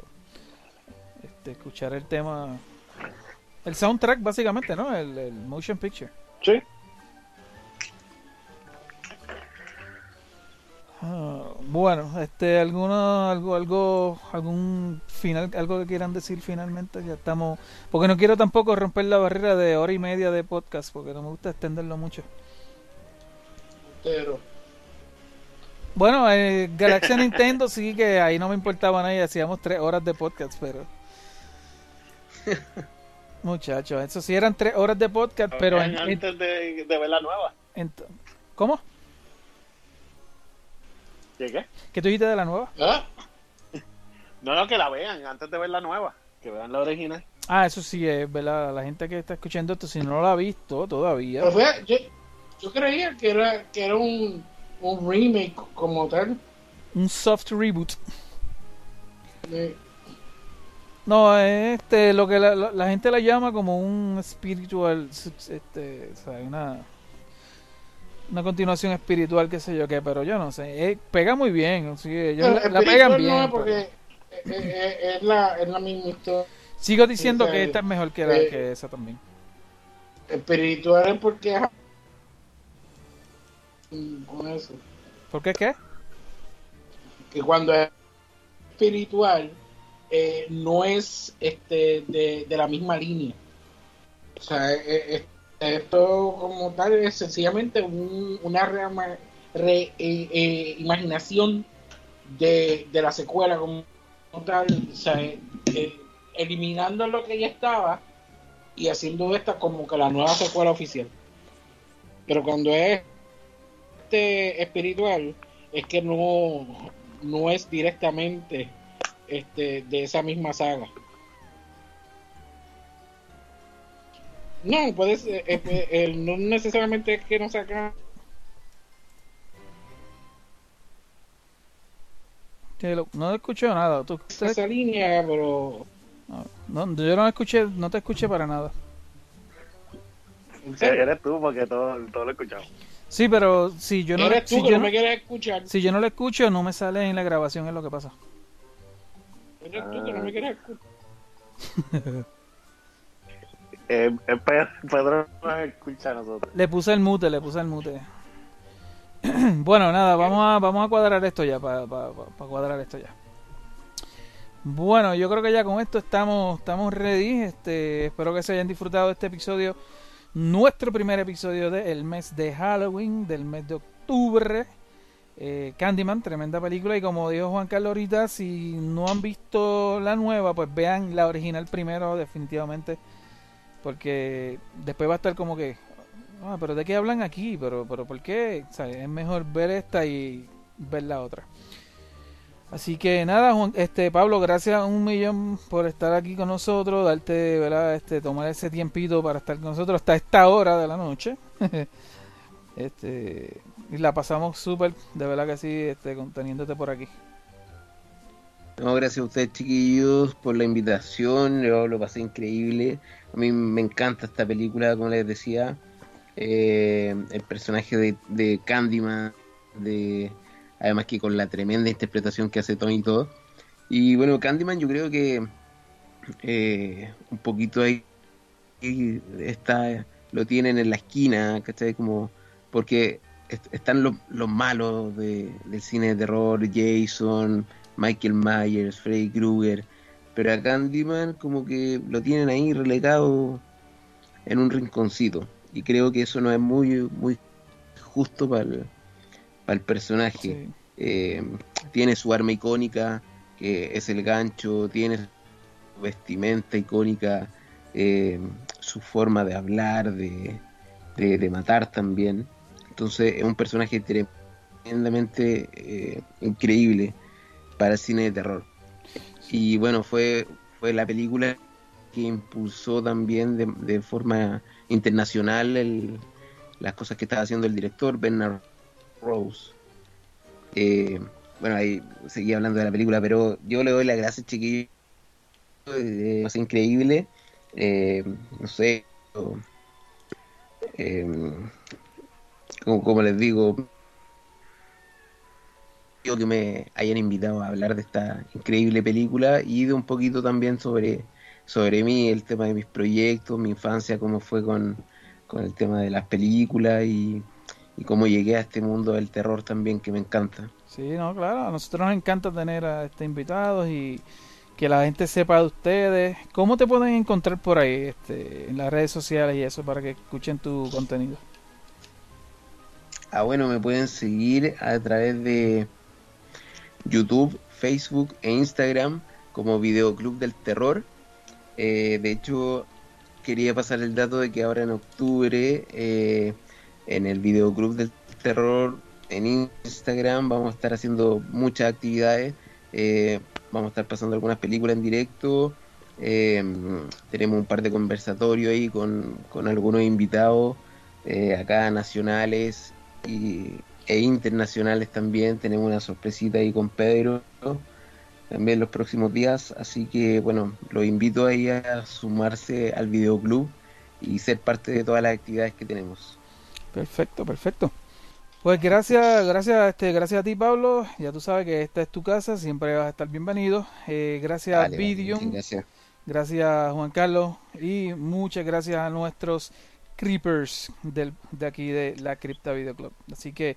este, escuchar el tema, el soundtrack básicamente, ¿no? El, el motion picture. Sí. Ah, bueno, este, alguno, algo, algo, algún final, algo que quieran decir finalmente, ya estamos, porque no quiero tampoco romper la barrera de hora y media de podcast, porque no me gusta extenderlo mucho. Pero, Bueno, eh, Galaxia Nintendo sí que ahí no me importaba nada y hacíamos tres horas de podcast, pero... Muchachos, eso sí eran tres horas de podcast, pero... en- en- antes de, de ver la nueva. en- ¿Cómo? ¿Qué qué? ¿Qué tú dijiste de la nueva? ¿ah? No, no, que la vean antes de ver la nueva. Que vean la original. Ah, eso sí es, ¿verdad? La gente que está escuchando esto, si no lo ha visto todavía... Pero fue- yo, yo creía que era, que era un, un remake como tal. Un soft reboot. Eh, No, este, lo que la, la- la gente la llama como un spiritual, este, o sea, una, una continuación espiritual, qué sé yo qué, pero yo no sé, eh, pega muy bien, sí, ellos la, pegan bien. no es pero- porque eh, eh, es, la, es la misma historia. Sigo diciendo o sea, que esta es mejor que, la, eh, que esa también. Espiritual es porque es con eso. ¿Por qué qué? que cuando es espiritual eh, no es este de, de la misma línea o sea eh, esto como tal es sencillamente un- una reama- re- eh, eh, de, de la secuela como tal o sea eh, eliminando lo que ya estaba y haciendo esta como que la nueva secuela oficial. Pero cuando es este espiritual es que no no es directamente este de esa misma saga no puede ser eh, eh, eh, no necesariamente es que no saca Que lo- no escuché nada, tú, tú- esa línea pero no, yo no escuché, no te escuché para nada. Eres tú, porque todo, todo lo escuchamos. Sí, pero si yo no, eres tú si yo no no, me quieres escuchar si yo no lo escucho, no me sale en la grabación, es lo que pasa. eres tú que no me quieres escuchar Eh, eh, Pedro, nos escucha a nosotros. Le puse el mute, le puse el mute. bueno, nada, vamos a, vamos a cuadrar esto ya, para cuadrar esto ya. Bueno, yo creo que ya con esto estamos, estamos ready. Este, espero que se hayan disfrutado de este episodio. Nuestro primer episodio del mes de Halloween, del mes de octubre. Eh, Candyman, tremenda película. Y como dijo Juan Carlos ahorita, si no han visto la nueva, pues vean la original primero, definitivamente. Porque después va a estar como que, ah, pero ¿de qué hablan aquí? Pero, pero ¿por qué? O sea, es mejor ver esta y ver la otra. Así que nada, Juan, este Pablo, gracias un millón por estar aquí con nosotros, darte, ¿verdad? Este, tomar ese tiempito para estar con nosotros hasta esta hora de la noche. este, y la pasamos súper, de verdad que sí, este, con- teniéndote por aquí. No, gracias a ustedes, chiquillos, por la invitación. Yo lo pasé increíble. A mí me encanta esta película, como les decía. Eh, el personaje de, de Candyman, de, además que con la tremenda interpretación que hace Tony y todo. Y bueno, Candyman yo creo que eh, un poquito ahí está, lo tienen en la esquina, ¿cachai? Como, porque est- están los, los malos de- del cine de terror, Jason, Michael Myers, Freddy Krueger, pero a Candyman como que lo tienen ahí relegado en un rinconcito y creo que eso no es muy muy justo para el, para el personaje. Sí. Eh, tiene su arma icónica que es el gancho, tiene su vestimenta icónica, eh, su forma de hablar, de, de, de matar también. Entonces es un personaje tremendamente eh, increíble para el cine de terror. Y bueno, fue, fue la película que impulsó también de, forma internacional el- las cosas que estaba haciendo el director Bernard Rose. Eh, bueno, ahí seguía hablando de la película, pero yo le doy las gracias, chiquillos. Eh, es increíble. Eh, no sé, eh, como, como les digo, que me hayan invitado a hablar de esta increíble película y de un poquito también sobre, sobre mí, el tema de mis proyectos, mi infancia, cómo fue con, con el tema de las películas y, y cómo llegué a este mundo del terror también que me encanta. Sí, no, claro, a nosotros nos encanta tener a este invitados y que la gente sepa de ustedes. ¿Cómo te pueden encontrar por ahí este, en las redes sociales y eso para que escuchen tu contenido? Ah, bueno, me pueden seguir a través de YouTube, Facebook e Instagram como Videoclub del Terror. Eh, de hecho, quería pasar el dato de que ahora en octubre eh, en el Videoclub del Terror en Instagram vamos a estar haciendo muchas actividades. Eh, vamos a estar pasando algunas películas en directo. tenemos un par de conversatorios ahí con, con algunos invitados acá nacionales y, e internacionales también. Tenemos una sorpresita ahí con Pedro también los próximos días. Así que bueno, los invito ahí a sumarse al videoclub y ser parte de todas las actividades que tenemos. Perfecto, perfecto. Pues gracias, gracias, este, gracias a ti Pablo. Ya tú sabes que esta es tu casa, siempre vas a estar bienvenido. Eh, gracias Vidium, muchas gracias. gracias Juan Carlos y muchas gracias a nuestros creepers del, de aquí de la Cripta Video Club. Así que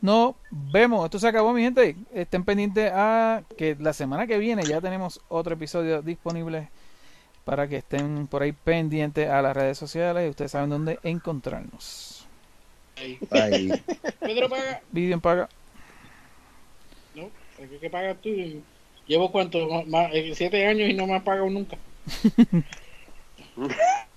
nos vemos. Esto se acabó, mi gente. Estén pendientes a que la semana que viene ya tenemos otro episodio disponible para que estén por ahí pendientes a las redes sociales y ustedes saben dónde encontrarnos. Ahí. Bye. Pedro paga. Video en paga. No, ¿qué, qué pagas tú? Llevo cuánto, más, eh, siete años y no me has pagado nunca.